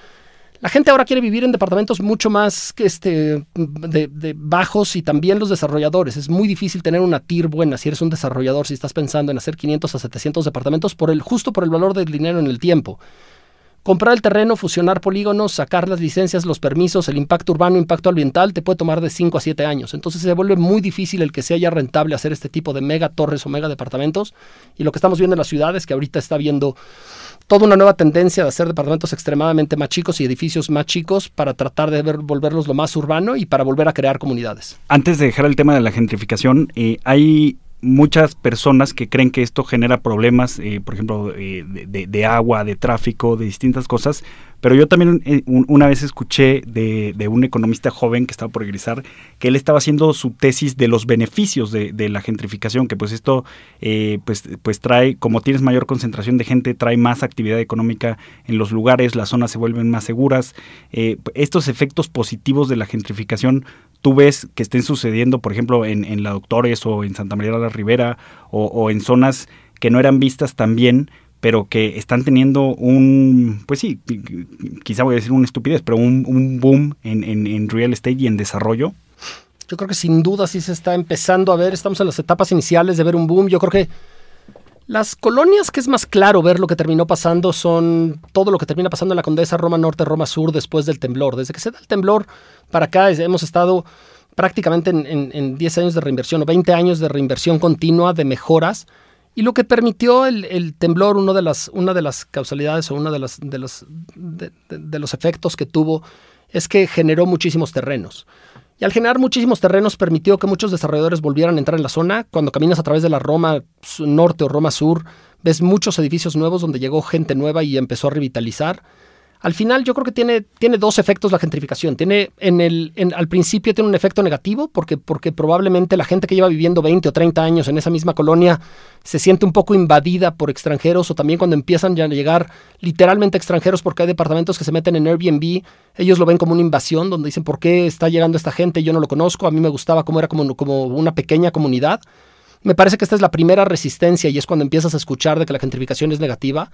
La gente ahora quiere vivir en departamentos mucho más este, de, bajos y también los desarrolladores. Es muy difícil tener una TIR buena si eres un desarrollador, si estás pensando en hacer 500 a 700 departamentos por el, justo por el valor del dinero en el tiempo. Comprar el terreno, fusionar polígonos, sacar las licencias, los permisos, el impacto urbano, impacto ambiental, te puede tomar de 5 a 7 años. Entonces se vuelve muy difícil el que sea ya rentable hacer este tipo de mega torres o mega departamentos. Y lo que estamos viendo en las ciudades, que ahorita está viendo toda una nueva tendencia de hacer departamentos extremadamente más chicos y edificios más chicos para tratar de volverlos lo más urbano y para volver a crear comunidades. Antes de dejar el tema de la gentrificación, eh, hay muchas personas que creen que esto genera problemas, eh, por ejemplo, eh, de, agua, de tráfico, de distintas cosas. Pero yo también eh, una vez escuché de, un economista joven que estaba por egresar que él estaba haciendo su tesis de los beneficios de, la gentrificación, que pues esto pues, pues trae, como tienes mayor concentración de gente, trae más actividad económica en los lugares, las zonas se vuelven más seguras. estos efectos positivos de la gentrificación tú ves que estén sucediendo, por ejemplo, en, en La Doctores o en Santa María de la Ribera o, en zonas que no eran vistas tan bien, pero que están teniendo un, pues sí, quizá voy a decir una estupidez, pero un, boom en, en, real estate y en desarrollo. Yo creo que sin duda sí se está empezando a ver, estamos en las etapas iniciales de ver un boom. Yo creo que las colonias que es más claro ver lo que terminó pasando son todo lo que termina pasando en la Condesa, Roma Norte, Roma Sur después del temblor. Desde que se da el temblor para acá hemos estado prácticamente en, 10 años de reinversión o 20 años de reinversión continua, de mejoras. Y lo que permitió el, temblor, uno de las, una de las causalidades o uno de, las, de, de los efectos que tuvo es que generó muchísimos terrenos. Y al generar muchísimos terrenos permitió que muchos desarrolladores volvieran a entrar en la zona. Cuando caminas a través de la Roma Norte o Roma Sur, ves muchos edificios nuevos donde llegó gente nueva y empezó a revitalizar. Al final yo creo que tiene, tiene dos efectos la gentrificación. Tiene en el, al principio tiene un efecto negativo porque, porque probablemente la gente que lleva viviendo 20 o 30 años en esa misma colonia se siente un poco invadida por extranjeros o también cuando empiezan ya a llegar literalmente extranjeros porque hay departamentos que se meten en Airbnb, ellos lo ven como una invasión donde dicen por qué está llegando esta gente, yo no lo conozco, a mí me gustaba cómo era como, como una pequeña comunidad. Me parece que esta es la primera resistencia y es cuando empiezas a escuchar de que la gentrificación es negativa.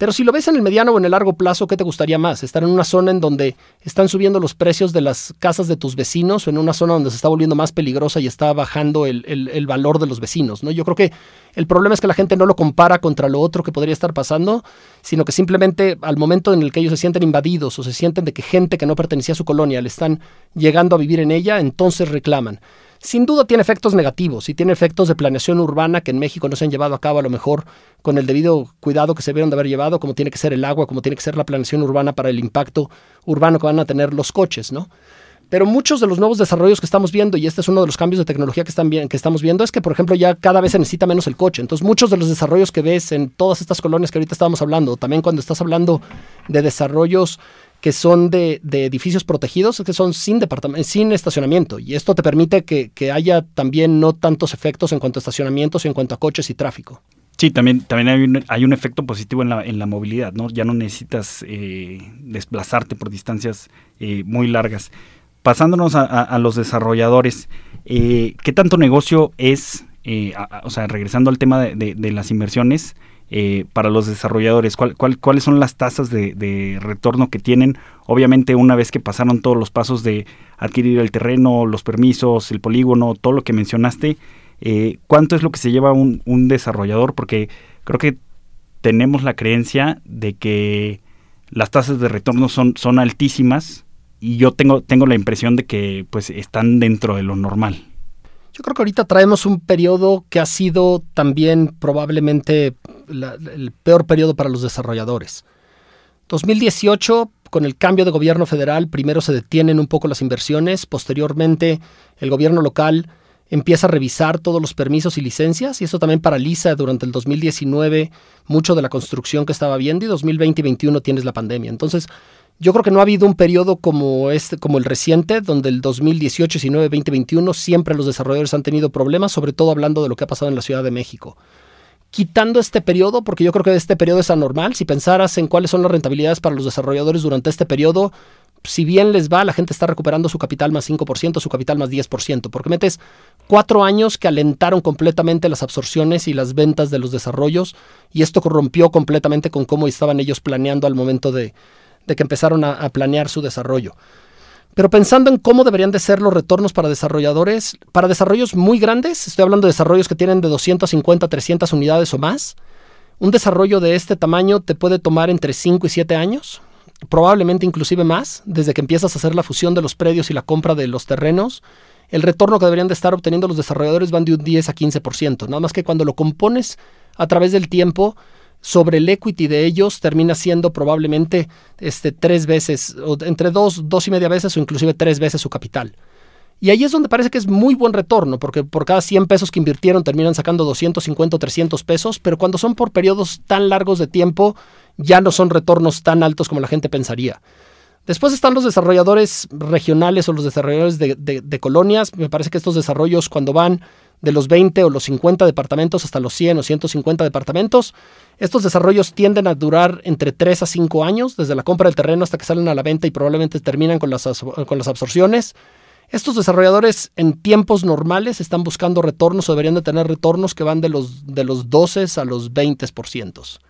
Pero si lo ves en el mediano o en el largo plazo, ¿qué te gustaría más? ¿Estar en una zona en donde están subiendo los precios de las casas de tus vecinos o en una zona donde se está volviendo más peligrosa y está bajando el, valor de los vecinos? ¿no? Yo creo que el problema es que la gente no lo compara contra lo otro que podría estar pasando, sino que simplemente al momento en el que ellos se sienten invadidos o se sienten de que gente que no pertenecía a su colonia le están llegando a vivir en ella, entonces reclaman. Sin duda tiene efectos negativos y tiene efectos de planeación urbana que en México no se han llevado a cabo a lo mejor con el debido cuidado que se vieron de haber llevado, como tiene que ser el agua, como tiene que ser la planeación urbana para el impacto urbano que van a tener los coches, ¿no? Pero muchos de los nuevos desarrollos que estamos viendo, y este es uno de los cambios de tecnología que, están que estamos viendo, es que, por ejemplo, ya cada vez se necesita menos el coche. Entonces, muchos de los desarrollos que ves en todas estas colonias que ahorita estábamos hablando, también cuando estás hablando de desarrollos que son de, edificios protegidos, que son sin, sin estacionamiento. Y esto te permite que, haya también no tantos efectos en cuanto a estacionamientos y en cuanto a coches y tráfico. Sí, también, también hay, un, hay un efecto positivo en la, en la movilidad, ¿no? Ya no necesitas eh, desplazarte por distancias eh, muy largas. Pasándonos a, los desarrolladores, eh, ¿qué tanto negocio es, o sea, regresando al tema de, de las inversiones, eh, para los desarrolladores? ¿Cuál, cuáles son las tasas de, retorno que tienen? Obviamente una vez que pasaron todos los pasos de adquirir el terreno, los permisos, el polígono, todo lo que mencionaste, eh, ¿cuánto es lo que se lleva un, un, desarrollador? Porque creo que tenemos la creencia de que las tasas de retorno son, son altísimas y yo tengo, tengo la impresión de que pues están dentro de lo normal. Yo creo que ahorita traemos un periodo que ha sido también probablemente el peor periodo para los desarrolladores. 2018, con el cambio de gobierno federal, primero se detienen un poco las inversiones, posteriormente el gobierno local empieza a revisar todos los permisos y licencias y eso también paraliza durante el 2019 mucho de la construcción que estaba viendo y 2020 y 2021 tienes la pandemia. Entonces, yo creo que no ha habido un periodo como este, como el reciente, donde el 2018, 19, 20, 21 siempre los desarrolladores han tenido problemas, sobre todo hablando de lo que ha pasado en la Ciudad de México. Quitando este periodo, porque yo creo que este periodo es anormal, si pensaras en cuáles son las rentabilidades para los desarrolladores durante este periodo, si bien les va, la gente está recuperando su capital más 5%, su capital más 10%, porque metes cuatro años que alentaron completamente las absorciones y las ventas de los desarrollos, y esto corrompió completamente con cómo estaban ellos planeando al momento de, que empezaron a, planear su desarrollo. Pero pensando en cómo deberían de ser los retornos para desarrolladores, para desarrollos muy grandes, estoy hablando de desarrollos que tienen de 250 300 unidades o más, Un desarrollo de este tamaño te puede tomar entre 5 y 7 años, probablemente inclusive más, desde que empiezas a hacer la fusión de los predios y la compra de los terrenos. El retorno que deberían de estar obteniendo los desarrolladores van de un 10 a 15%, nada más que cuando lo compones a través del tiempo, sobre el equity de ellos termina siendo probablemente este, tres veces, o entre dos, dos y media veces o inclusive tres veces su capital. Y ahí es donde parece que es muy buen retorno, porque por cada 100 pesos que invirtieron terminan sacando 250 o 300 pesos, pero cuando son por periodos tan largos de tiempo, ya no son retornos tan altos como la gente pensaría. Después están los desarrolladores regionales o los desarrolladores de, colonias. Me parece que estos desarrollos cuando van de los 20 o los 50 departamentos hasta los 100 o 150 departamentos. Estos desarrollos tienden a durar entre 3 a 5 años, desde la compra del terreno hasta que salen a la venta y probablemente terminan con las, con las absorciones. Estos desarrolladores en tiempos normales están buscando retornos o deberían de tener retornos que van de los, de los 12 a los 20%.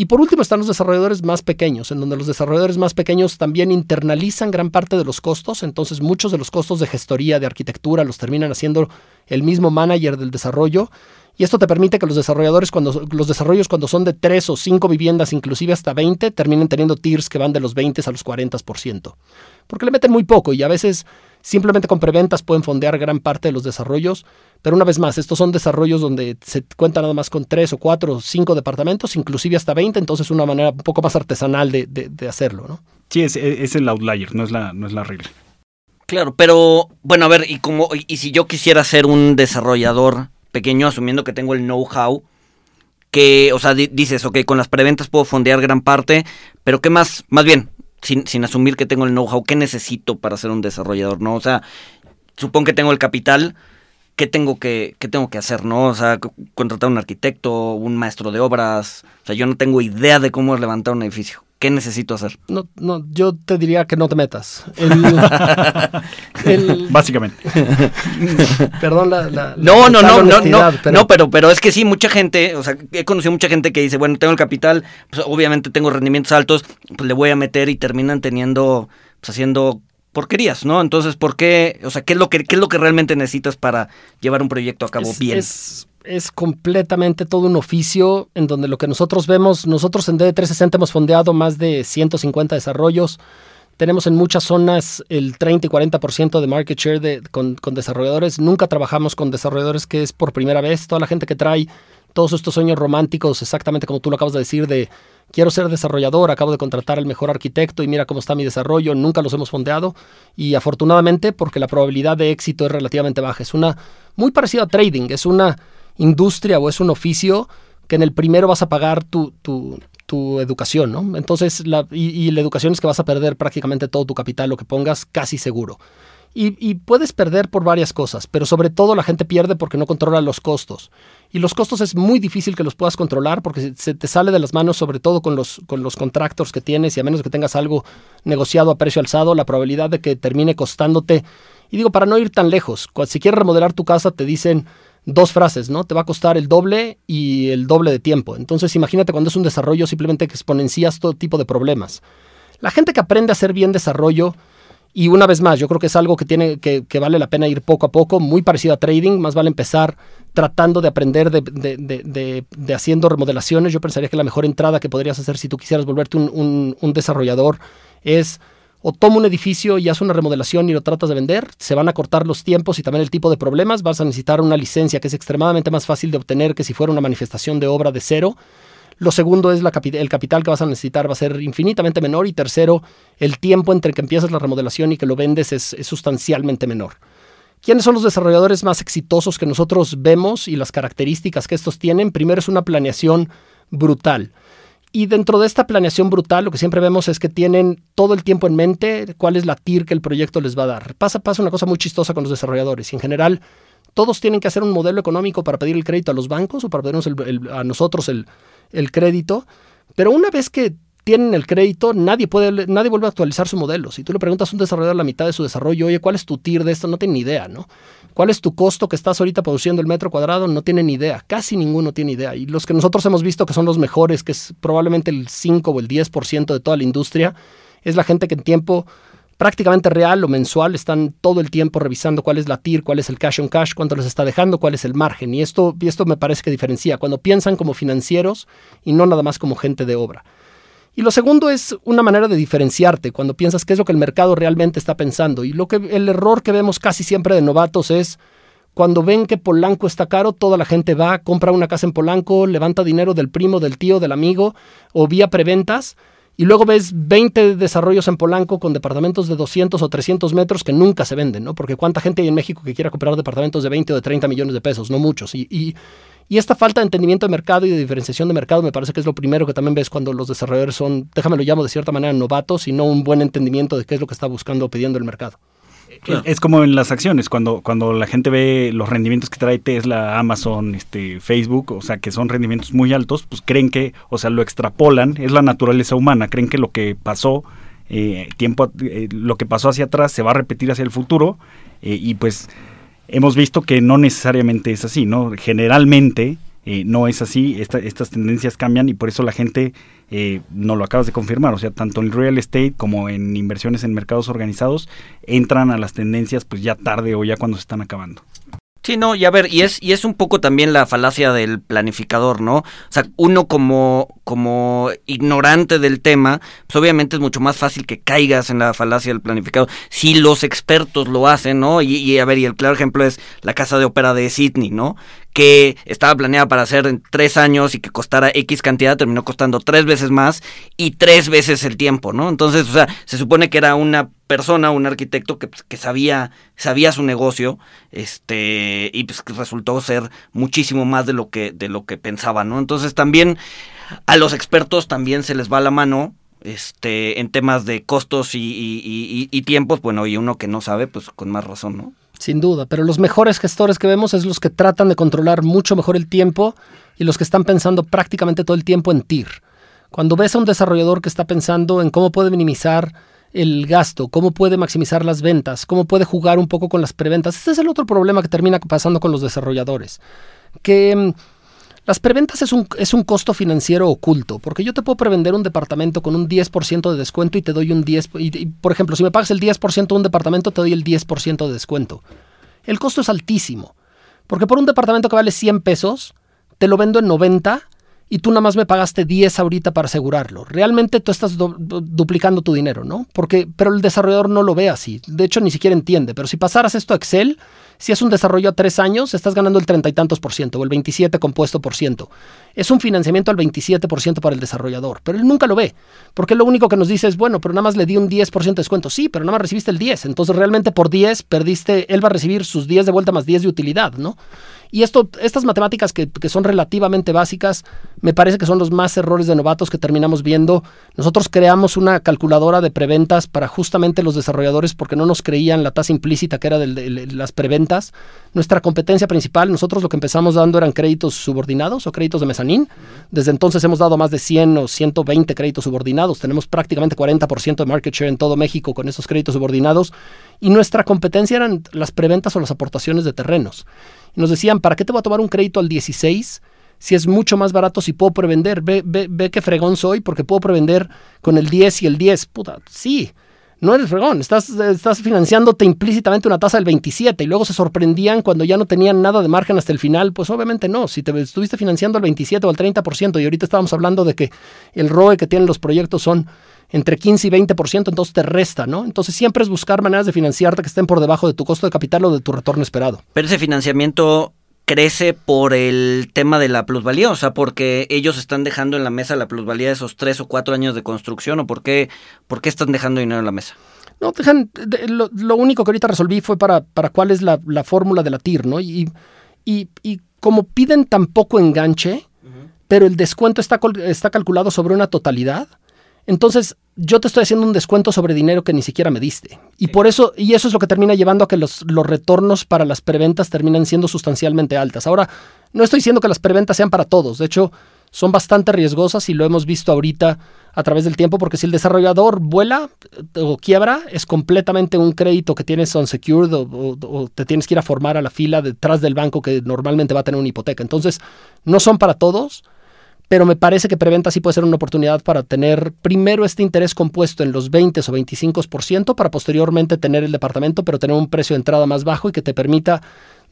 Y por último están los desarrolladores más pequeños, en donde los desarrolladores más pequeños también internalizan gran parte de los costos, entonces muchos de los costos de gestoría, de arquitectura, los terminan haciendo el mismo manager del desarrollo. Y esto te permite que los desarrolladores, cuando los desarrollos cuando son de 3 o 5 viviendas, inclusive hasta 20, terminen teniendo tiers que van de los 20 a los 40%. Porque le meten muy poco y a veces Simplemente con preventas pueden fondear gran parte de los desarrollos, pero una vez más, estos son desarrollos donde se cuenta nada más con tres o cuatro o cinco departamentos, inclusive hasta 20, entonces una manera un poco más artesanal de, de, hacerlo, ¿no? Sí, es, es, el outlier, no es la, no es la regla. Claro, pero bueno, a ver, y como y si yo quisiera ser un desarrollador pequeño, asumiendo que tengo el know-how, que, o sea, dices, ok, con las preventas puedo fondear gran parte, pero ¿qué más? Más bien, sin, sin asumir que tengo el know-how, ¿qué necesito para ser un desarrollador? ¿No? O sea, supongo que tengo el capital, ¿qué tengo que, qué tengo que hacer? ¿No? O sea, contratar un arquitecto, un maestro de obras. O sea, yo no tengo idea de cómo levantar un edificio. ¿Qué necesito hacer? No, no, yo te diría que no te metas. Básicamente. Perdón la, No, no, no, no, no, pero... no, pero, pero es que sí, mucha gente, o sea, he conocido mucha gente que dice, bueno, tengo el capital, pues obviamente tengo rendimientos altos, pues le voy a meter y terminan teniendo, pues haciendo porquerías, ¿no? Entonces, ¿por qué? O sea, ¿qué es lo que, qué es lo que realmente necesitas para llevar un proyecto a cabo bien? Es es completamente todo un oficio en donde lo que nosotros vemos, nosotros en DD360 hemos fondeado más de 150 desarrollos. Tenemos en muchas zonas el 30 y 40% de market share de, con, con, desarrolladores. Nunca trabajamos con desarrolladores que es por primera vez. Toda la gente que trae todos estos sueños románticos, exactamente como tú lo acabas de decir, de quiero ser desarrollador, acabo de contratar al mejor arquitecto y mira cómo está mi desarrollo, nunca los hemos fondeado y afortunadamente porque la probabilidad de éxito es relativamente baja. Es una muy parecida a trading, es una industria o es un oficio que en el primero vas a pagar tu, tu, educación, ¿no? Entonces, la, y, la educación es que vas a perder prácticamente todo tu capital, lo que pongas casi seguro. Y, puedes perder por varias cosas, pero sobre todo la gente pierde porque no controla los costos. Y los costos es muy difícil que los puedas controlar porque se te sale de las manos, sobre todo con los, con los contractors que tienes, y a menos que tengas algo negociado a precio alzado, la probabilidad de que termine costándote. Y digo, para no ir tan lejos, si quieres remodelar tu casa, te dicen dos frases, ¿no? Te va a costar el doble y el doble de tiempo. Entonces imagínate cuando es un desarrollo simplemente que exponencias todo tipo de problemas. La gente que aprende a hacer bien desarrollo, y una vez más, yo creo que es algo que, tiene, que, vale la pena ir poco a poco, muy parecido a trading, más vale empezar tratando de aprender de, haciendo remodelaciones. Yo pensaría que la mejor entrada que podrías hacer si tú quisieras volverte un, un desarrollador es o toma un edificio y hace una remodelación y lo tratas de vender, se van a cortar los tiempos y también el tipo de problemas, vas a necesitar una licencia que es extremadamente más fácil de obtener que si fuera una manifestación de obra de cero. Lo segundo es el capital que vas a necesitar va a ser infinitamente menor y tercero, el tiempo entre que empiezas la remodelación y que lo vendes es, sustancialmente menor. ¿Quiénes son los desarrolladores más exitosos que nosotros vemos y las características que estos tienen? Primero es una planeación brutal. Y dentro de esta planeación brutal, lo que siempre vemos es que tienen todo el tiempo en mente cuál es la TIR que el proyecto les va a dar. Pasa, pasa una cosa muy chistosa con los desarrolladores. En general, todos tienen que hacer un modelo económico para pedir el crédito a los bancos o para pedirnos a nosotros el, el crédito. Pero una vez que tienen el crédito, nadie puede, nadie vuelve a actualizar su modelo. Si tú le preguntas a un desarrollador la mitad de su desarrollo, oye, ¿cuál es tu TIR de esto? No tiene ni idea, ¿no? ¿Cuál es tu costo que estás ahorita produciendo el metro cuadrado? No tienen ni idea. Casi ninguno tiene idea. Y los que nosotros hemos visto que son los mejores, que es probablemente el 5 o el 10% de toda la industria, es la gente que en tiempo prácticamente real o mensual, están todo el tiempo revisando cuál es la TIR, cuál es el cash on cash, cuánto les está dejando, cuál es el margen. Y esto, y esto me parece que diferencia cuando piensan como financieros y no nada más como gente de obra. Y lo segundo es una manera de diferenciarte cuando piensas qué es lo que el mercado realmente está pensando. Y lo que el error que vemos casi siempre de novatos es cuando ven que Polanco está caro, toda la gente va, compra una casa en Polanco, levanta dinero del primo, del tío, del amigo o vía preventas y luego ves 20 desarrollos en Polanco con departamentos de 200 o 300 metros que nunca se venden, ¿no? Porque cuánta gente hay en México que quiera comprar departamentos de 20 o de 30 millones de pesos, no muchos. Y, y, y, esta falta de entendimiento de mercado y de diferenciación de mercado me parece que es lo primero que también ves cuando los desarrolladores son, déjame lo llamo de cierta manera, novatos y no un buen entendimiento de qué es lo que está buscando o pidiendo el mercado. Es como en las acciones, cuando, cuando la gente ve los rendimientos que trae Tesla, Amazon, este, Facebook, o sea, que son rendimientos muy altos, pues creen que, o sea, lo extrapolan, es la naturaleza humana, creen que lo que pasó, eh, tiempo, eh, lo que pasó hacia atrás se va a repetir hacia el futuro, eh, y pues hemos visto que no necesariamente es así, ¿no? Generalmente eh, no es así, estas tendencias cambian y por eso la gente eh, no lo acabas de confirmar, o sea, tanto en real estate como en inversiones en mercados organizados entran a las tendencias pues ya tarde o ya cuando se están acabando. Sí, no, y a ver, y es, y es un poco también la falacia del planificador, ¿no? O sea, uno como, como ignorante del tema, pues obviamente es mucho más fácil que caigas en la falacia del planificador. Si los expertos lo hacen, ¿no? Y, y a ver, y el claro ejemplo es la casa de ópera de Sydney, ¿no? Que estaba planeada para hacer en tres años y que costara X cantidad, terminó costando tres veces más y tres veces el tiempo, ¿no? Entonces, o sea, se supone que era una persona, un arquitecto que, pues, que sabía, sabía su negocio, este, y pues resultó ser muchísimo más de lo que, de lo que pensaba, ¿no? Entonces también a los expertos también se les va la mano, este, en temas de costos y, y, y tiempos, bueno, y uno que no sabe, pues con más razón, ¿no? Sin duda, pero los mejores gestores que vemos es los que tratan de controlar mucho mejor el tiempo y los que están pensando prácticamente todo el tiempo en TIR. Cuando ves a un desarrollador que está pensando en cómo puede minimizar el gasto, cómo puede maximizar las ventas, cómo puede jugar un poco con las preventas, ese es el otro problema que termina pasando con los desarrolladores. Que mm, las preventas es un, es un costo financiero oculto, porque yo te puedo prevender un departamento con un 10% de descuento y te doy un 10%, y, por ejemplo, si me pagas el 10% de un departamento, te doy el 10% de descuento. El costo es altísimo, porque por un departamento que vale 100 pesos, te lo vendo en 90 y tú nada más me pagaste 10 ahorita para asegurarlo. Realmente tú estás duplicando tu dinero, ¿no? Porque, pero el desarrollador no lo ve así. De hecho, ni siquiera entiende. Pero si pasaras esto a Excel, si es un desarrollo a tres años, estás ganando el treinta y tantos por ciento o el 27 compuesto por ciento. Es un financiamiento al 27 por ciento para el desarrollador, pero él nunca lo ve, porque lo único que nos dice es, bueno, pero nada más le di un 10 por ciento de descuento. Sí, pero nada más recibiste el 10, entonces realmente por 10 perdiste, él va a recibir sus 10 de vuelta más 10 de utilidad, ¿no? Y esto, estas matemáticas que, son relativamente básicas, me parece que son los más errores de novatos que terminamos viendo. Nosotros creamos una calculadora de preventas para justamente los desarrolladores porque no nos creían la tasa implícita que era de, de, de las preventas. Nuestra competencia principal, nosotros lo que empezamos dando eran créditos subordinados o créditos de mezanín. Desde entonces hemos dado más de 100 o 120 créditos subordinados. Tenemos prácticamente 40% de market share en todo México con esos créditos subordinados. Y nuestra competencia eran las preventas o las aportaciones de terrenos. Y nos decían, ¿para qué te voy a tomar un crédito al 16 si es mucho más barato si puedo prevender? Ve, ve, ve qué fregón soy porque puedo prevender con el 10 y el 10. Puta, sí, no eres fregón, estás, estás financiándote implícitamente una tasa del 27 y luego se sorprendían cuando ya no tenían nada de margen hasta el final, pues obviamente no, si te estuviste financiando al 27 o al 30% y ahorita estábamos hablando de que el ROE que tienen los proyectos son entre 15 y 20%, entonces te resta, ¿no? Entonces siempre es buscar maneras de financiarte que estén por debajo de tu costo de capital o de tu retorno esperado. Pero ese financiamiento crece por el tema de la plusvalía, o sea, porque ellos están dejando en la mesa la plusvalía de esos tres o cuatro años de construcción, o por qué, por qué están dejando dinero en la mesa. No, dejan, de, lo, lo, único que ahorita resolví fue para, para cuál es la, la fórmula de la TIR, ¿no? Y, y, y, como piden tan poco enganche, uh -huh. pero el descuento está, está calculado sobre una totalidad, entonces yo te estoy haciendo un descuento sobre dinero que ni siquiera me diste. Y por eso, y eso es lo que termina llevando a que los, los retornos para las preventas terminan siendo sustancialmente altas. Ahora, no estoy diciendo que las preventas sean para todos. De hecho, son bastante riesgosas y lo hemos visto ahorita a través del tiempo, porque si el desarrollador vuela o quiebra, es completamente un crédito que tienes unsecured o, o, o, te tienes que ir a formar a la fila detrás del banco que normalmente va a tener una hipoteca. Entonces, no son para todos pero me parece que preventa sí puede ser una oportunidad para tener primero este interés compuesto en los 20 o 25% para posteriormente tener el departamento, pero tener un precio de entrada más bajo y que te permita,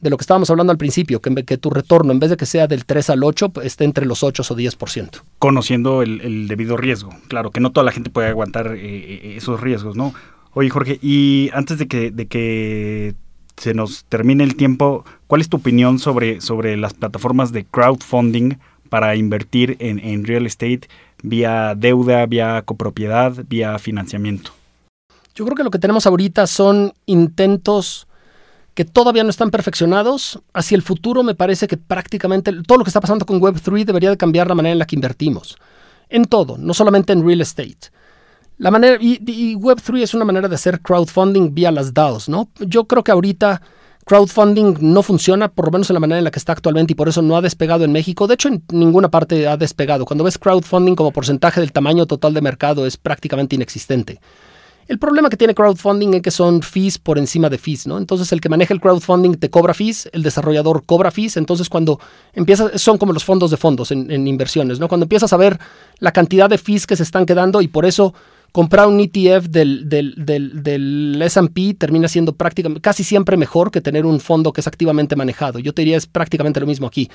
de lo que estábamos hablando al principio, que, tu retorno en vez de que sea del 3 al 8, pues, esté entre los 8 o 10%. Conociendo el, debido riesgo. Claro, que no toda la gente puede aguantar eh, eh, esos riesgos, ¿no? Oye, Jorge, y antes de que, de que se nos termine el tiempo, ¿cuál es tu opinión sobre, sobre las plataformas de crowdfunding para invertir en, real estate vía deuda, vía copropiedad, vía financiamiento? Yo creo que lo que tenemos ahorita son intentos que todavía no están perfeccionados. Hacia el futuro me parece que prácticamente todo lo que está pasando con Web3 debería de cambiar la manera en la que invertimos. En todo, no solamente en real estate. La manera, y, y Web3 es una manera de hacer crowdfunding vía las DAOs, ¿no? Yo creo que ahorita crowdfunding no funciona, por lo menos en la manera en la que está actualmente, y por eso no ha despegado en México. De hecho, en ninguna parte ha despegado. Cuando ves crowdfunding como porcentaje del tamaño total de mercado, es prácticamente inexistente. El problema que tiene crowdfunding es que son fees por encima de fees, ¿no? Entonces el que maneja el crowdfunding te cobra fees, el desarrollador cobra fees, entonces cuando empiezas, son como los fondos de fondos en, inversiones, ¿no? Cuando empiezas a ver la cantidad de fees que se están quedando y por eso comprar un ETF del, del, SP termina siendo prácticamente, casi siempre mejor que tener un fondo que es activamente manejado. Yo te diría es prácticamente lo mismo aquí.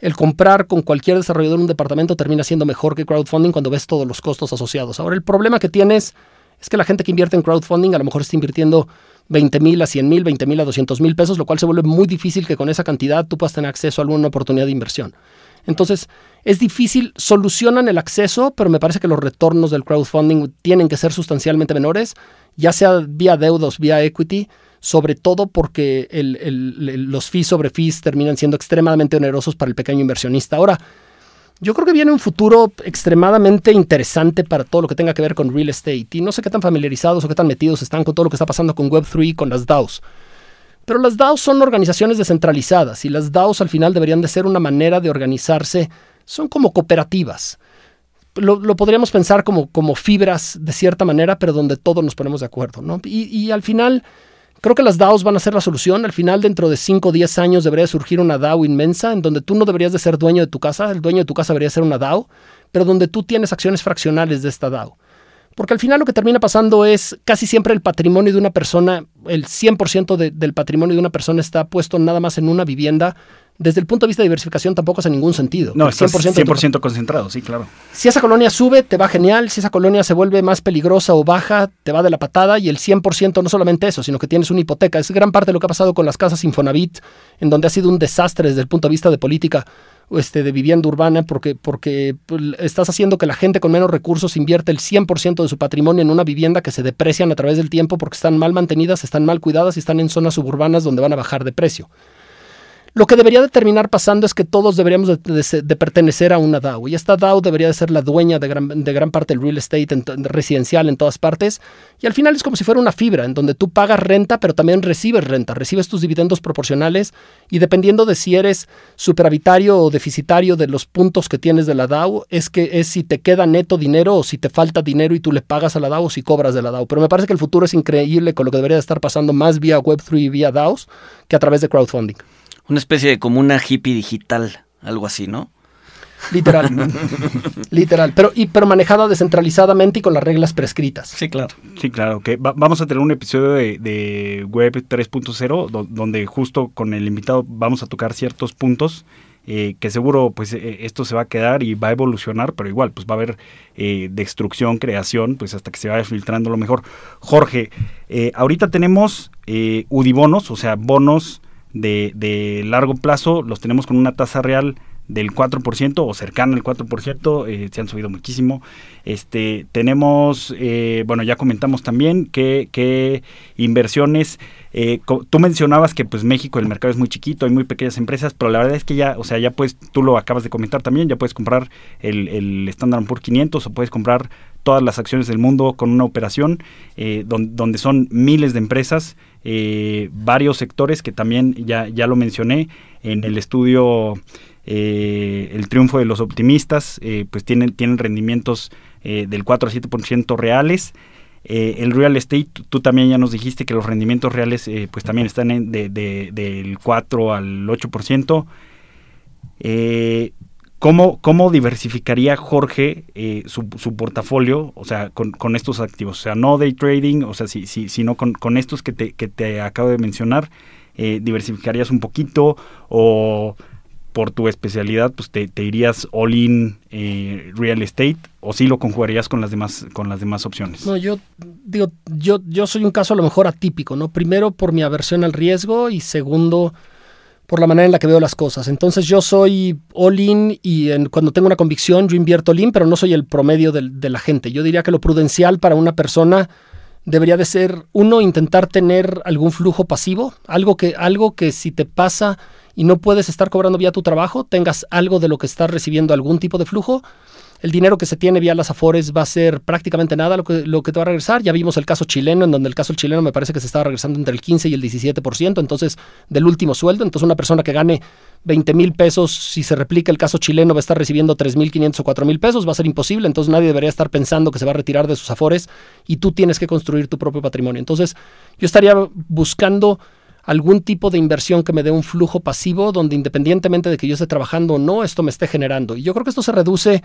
El comprar con cualquier desarrollador un departamento termina siendo mejor que crowdfunding cuando ves todos los costos asociados. Ahora, el problema que tienes es que la gente que invierte en crowdfunding a lo mejor está invirtiendo 20 mil a 100 mil, 20 mil a 200 mil pesos, lo cual se vuelve muy difícil que con esa cantidad tú puedas tener acceso a alguna oportunidad de inversión. Entonces, es difícil, solucionan el acceso, pero me parece que los retornos del crowdfunding tienen que ser sustancialmente menores, ya sea vía deudos, vía equity, sobre todo porque los fees sobre fees terminan siendo extremadamente onerosos para el pequeño inversionista. Ahora, yo creo que viene un futuro extremadamente interesante para todo lo que tenga que ver con real estate. Y no sé qué tan familiarizados o qué tan metidos están con todo lo que está pasando con Web3 y con las DAOs. Pero las DAOs son organizaciones descentralizadas y las DAOs al final deberían de ser una manera de organizarse, son como cooperativas. Lo, podríamos pensar como, como fibras de cierta manera, pero donde todos nos ponemos de acuerdo. ¿no? Y, y al final, creo que las DAOs van a ser la solución. Al final, dentro de 5 o 10 años, debería surgir una DAO inmensa en donde tú no deberías de ser dueño de tu casa, el dueño de tu casa debería ser una DAO, pero donde tú tienes acciones fraccionales de esta DAO. Porque al final lo que termina pasando es casi siempre el patrimonio de una persona, el 100% del patrimonio de una persona está puesto nada más en una vivienda. Desde el punto de vista de diversificación tampoco hace ningún sentido. No, 100%, concentrado, sí, claro. Si esa colonia sube, te va genial. Si esa colonia se vuelve más peligrosa o baja, te va de la patada. Y el 100% no solamente eso, sino que tienes una hipoteca. Es gran parte de lo que ha pasado con las casas Infonavit, en donde ha sido un desastre desde el punto de vista de política este, de vivienda urbana porque, porque pues, estás haciendo que la gente con menos recursos invierta el 100% de su patrimonio en una vivienda que se deprecian a través del tiempo porque están mal mantenidas, están mal cuidadas y están en zonas suburbanas donde van a bajar de precio. Lo que debería de terminar pasando es que todos deberíamos de, pertenecer a una DAO y esta DAO debería de ser la dueña de gran, parte del real estate residencial en todas partes y al final es como si fuera una fibra en donde tú pagas renta pero también recibes renta, recibes tus dividendos proporcionales y dependiendo de si eres superavitario o deficitario de los puntos que tienes de la DAO es que es si te queda neto dinero o si te falta dinero y tú le pagas a la DAO o si cobras de la DAO. Pero me parece que el futuro es increíble con lo que debería de estar pasando más vía Web3 y vía DAOs que a través de crowdfunding. Una especie de como una hippie digital, algo así, ¿no? Literal. literal. Pero, y, pero manejada descentralizadamente y con las reglas prescritas. Sí, claro. Sí, claro. Que vamos a tener un episodio de, Web 3.0 donde justo con el invitado vamos a tocar ciertos puntos. Eh, que seguro pues eh, esto se va a quedar y va a evolucionar, pero igual pues va a haber eh, destrucción, creación, pues hasta que se vaya filtrando lo mejor. Jorge, ahorita tenemos UDIBonos, o sea, bonos de, de largo plazo los tenemos con una tasa real del 4% o cercana al 4%, eh, se han subido muchísimo. Este, tenemos, eh, bueno, ya comentamos también que, que inversiones, eh, tú mencionabas que pues México el mercado es muy chiquito, hay muy pequeñas empresas, pero la verdad es que ya, o sea, ya puedes, tú lo acabas de comentar también, ya puedes comprar el, el Standard Poor's 500 o puedes comprar todas las acciones del mundo con una operación donde, donde, son miles de empresas, varios sectores que también ya, ya lo mencioné en el estudio eh, el triunfo de los optimistas, eh, pues tienen, tienen rendimientos eh, del 4 a 7% reales. el real estate, tú también ya nos dijiste que los rendimientos reales pues también están de, del 4 al 8%. ¿Cómo, ¿Cómo, diversificaría Jorge eh, su, su, portafolio, o sea, con, con, estos activos? O sea, no day trading, o sea, si, si, sino con, con estos que te, que te acabo de mencionar, eh, diversificarías un poquito o por tu especialidad, pues te, irías all in eh, real estate o si lo conjugarías con las demás con las demás opciones. No, yo digo, yo yo soy un caso a lo mejor atípico, ¿no? Primero por mi aversión al riesgo y segundo por la manera en la que veo las cosas. Entonces yo soy all-in y cuando tengo una convicción yo invierto all-in, pero no soy el promedio de, de, la gente. Yo diría que lo prudencial para una persona debería de ser, uno, intentar tener algún flujo pasivo, algo que, algo que si te pasa y no puedes estar cobrando vía tu trabajo, tengas algo de lo que estás recibiendo algún tipo de flujo el dinero que se tiene vía las Afores va a ser prácticamente nada lo que, lo que te va a regresar. Ya vimos el caso chileno, en donde el caso chileno me parece que se estaba regresando entre el 15 y el 17%, entonces del último sueldo. Entonces una persona que gane 20 mil pesos, si se replica el caso chileno, va a estar recibiendo 3 mil 500 o 4 mil pesos, va a ser imposible. Entonces nadie debería estar pensando que se va a retirar de sus Afores y tú tienes que construir tu propio patrimonio. Entonces yo estaría buscando algún tipo de inversión que me dé un flujo pasivo donde independientemente de que yo esté trabajando o no, esto me esté generando. Y yo creo que esto se reduce,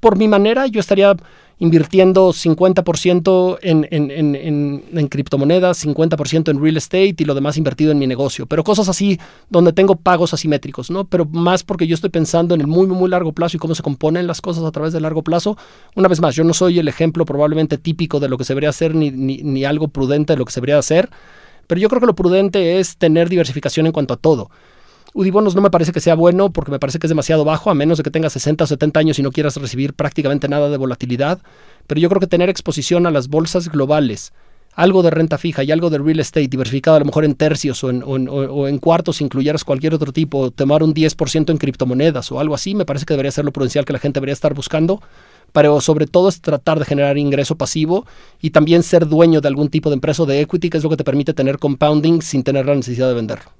por mi manera, yo estaría invirtiendo 50% en, en, en, en, criptomonedas, 50% en real estate y lo demás invertido en mi negocio. Pero cosas así donde tengo pagos asimétricos, ¿no? Pero más porque yo estoy pensando en el muy, muy largo plazo y cómo se componen las cosas a través del largo plazo. Una vez más, yo no soy el ejemplo probablemente típico de lo que se debería hacer ni, ni, ni algo prudente de lo que se debería hacer pero yo creo que lo prudente es tener diversificación en cuanto a todo. Udibonos no me parece que sea bueno porque me parece que es demasiado bajo, a menos de que tengas 60 o 70 años y no quieras recibir prácticamente nada de volatilidad. Pero yo creo que tener exposición a las bolsas globales, algo de renta fija y algo de real estate diversificado a lo mejor en tercios o en, cuartos, incluyeras cualquier otro tipo, tomar un 10% en criptomonedas o algo así, me parece que debería ser lo prudencial que la gente debería estar buscando pero sobre todo es tratar de generar ingreso pasivo y también ser dueño de algún tipo de empresa de equity, que es lo que te permite tener compounding sin tener la necesidad de venderlo.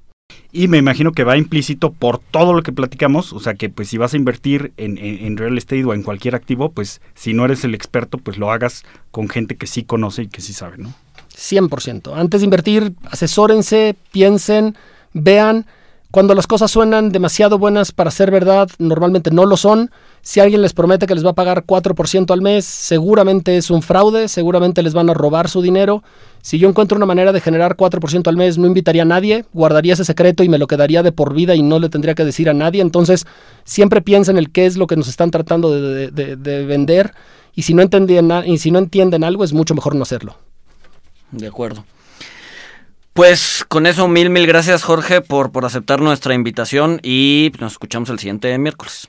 Y me imagino que va implícito por todo lo que platicamos, o sea que pues si vas a invertir en, en, real estate o en cualquier activo, pues si no eres el experto, pues lo hagas con gente que sí conoce y que sí sabe, ¿no? 100%. Antes de invertir, asesórense, piensen, vean. Cuando las cosas suenan demasiado buenas para ser verdad, normalmente no lo son. Si alguien les promete que les va a pagar 4% al mes, seguramente es un fraude, seguramente les van a robar su dinero. Si yo encuentro una manera de generar 4% al mes, no invitaría a nadie, guardaría ese secreto y me lo quedaría de por vida y no le tendría que decir a nadie. Entonces, siempre piensen en el qué es lo que nos están tratando de, vender y si, no y si no entienden algo, es mucho mejor no hacerlo. De acuerdo. Pues con eso, mil, mil gracias Jorge por, por aceptar nuestra invitación y nos escuchamos el siguiente miércoles.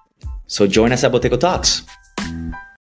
So join us at Boteco Talks.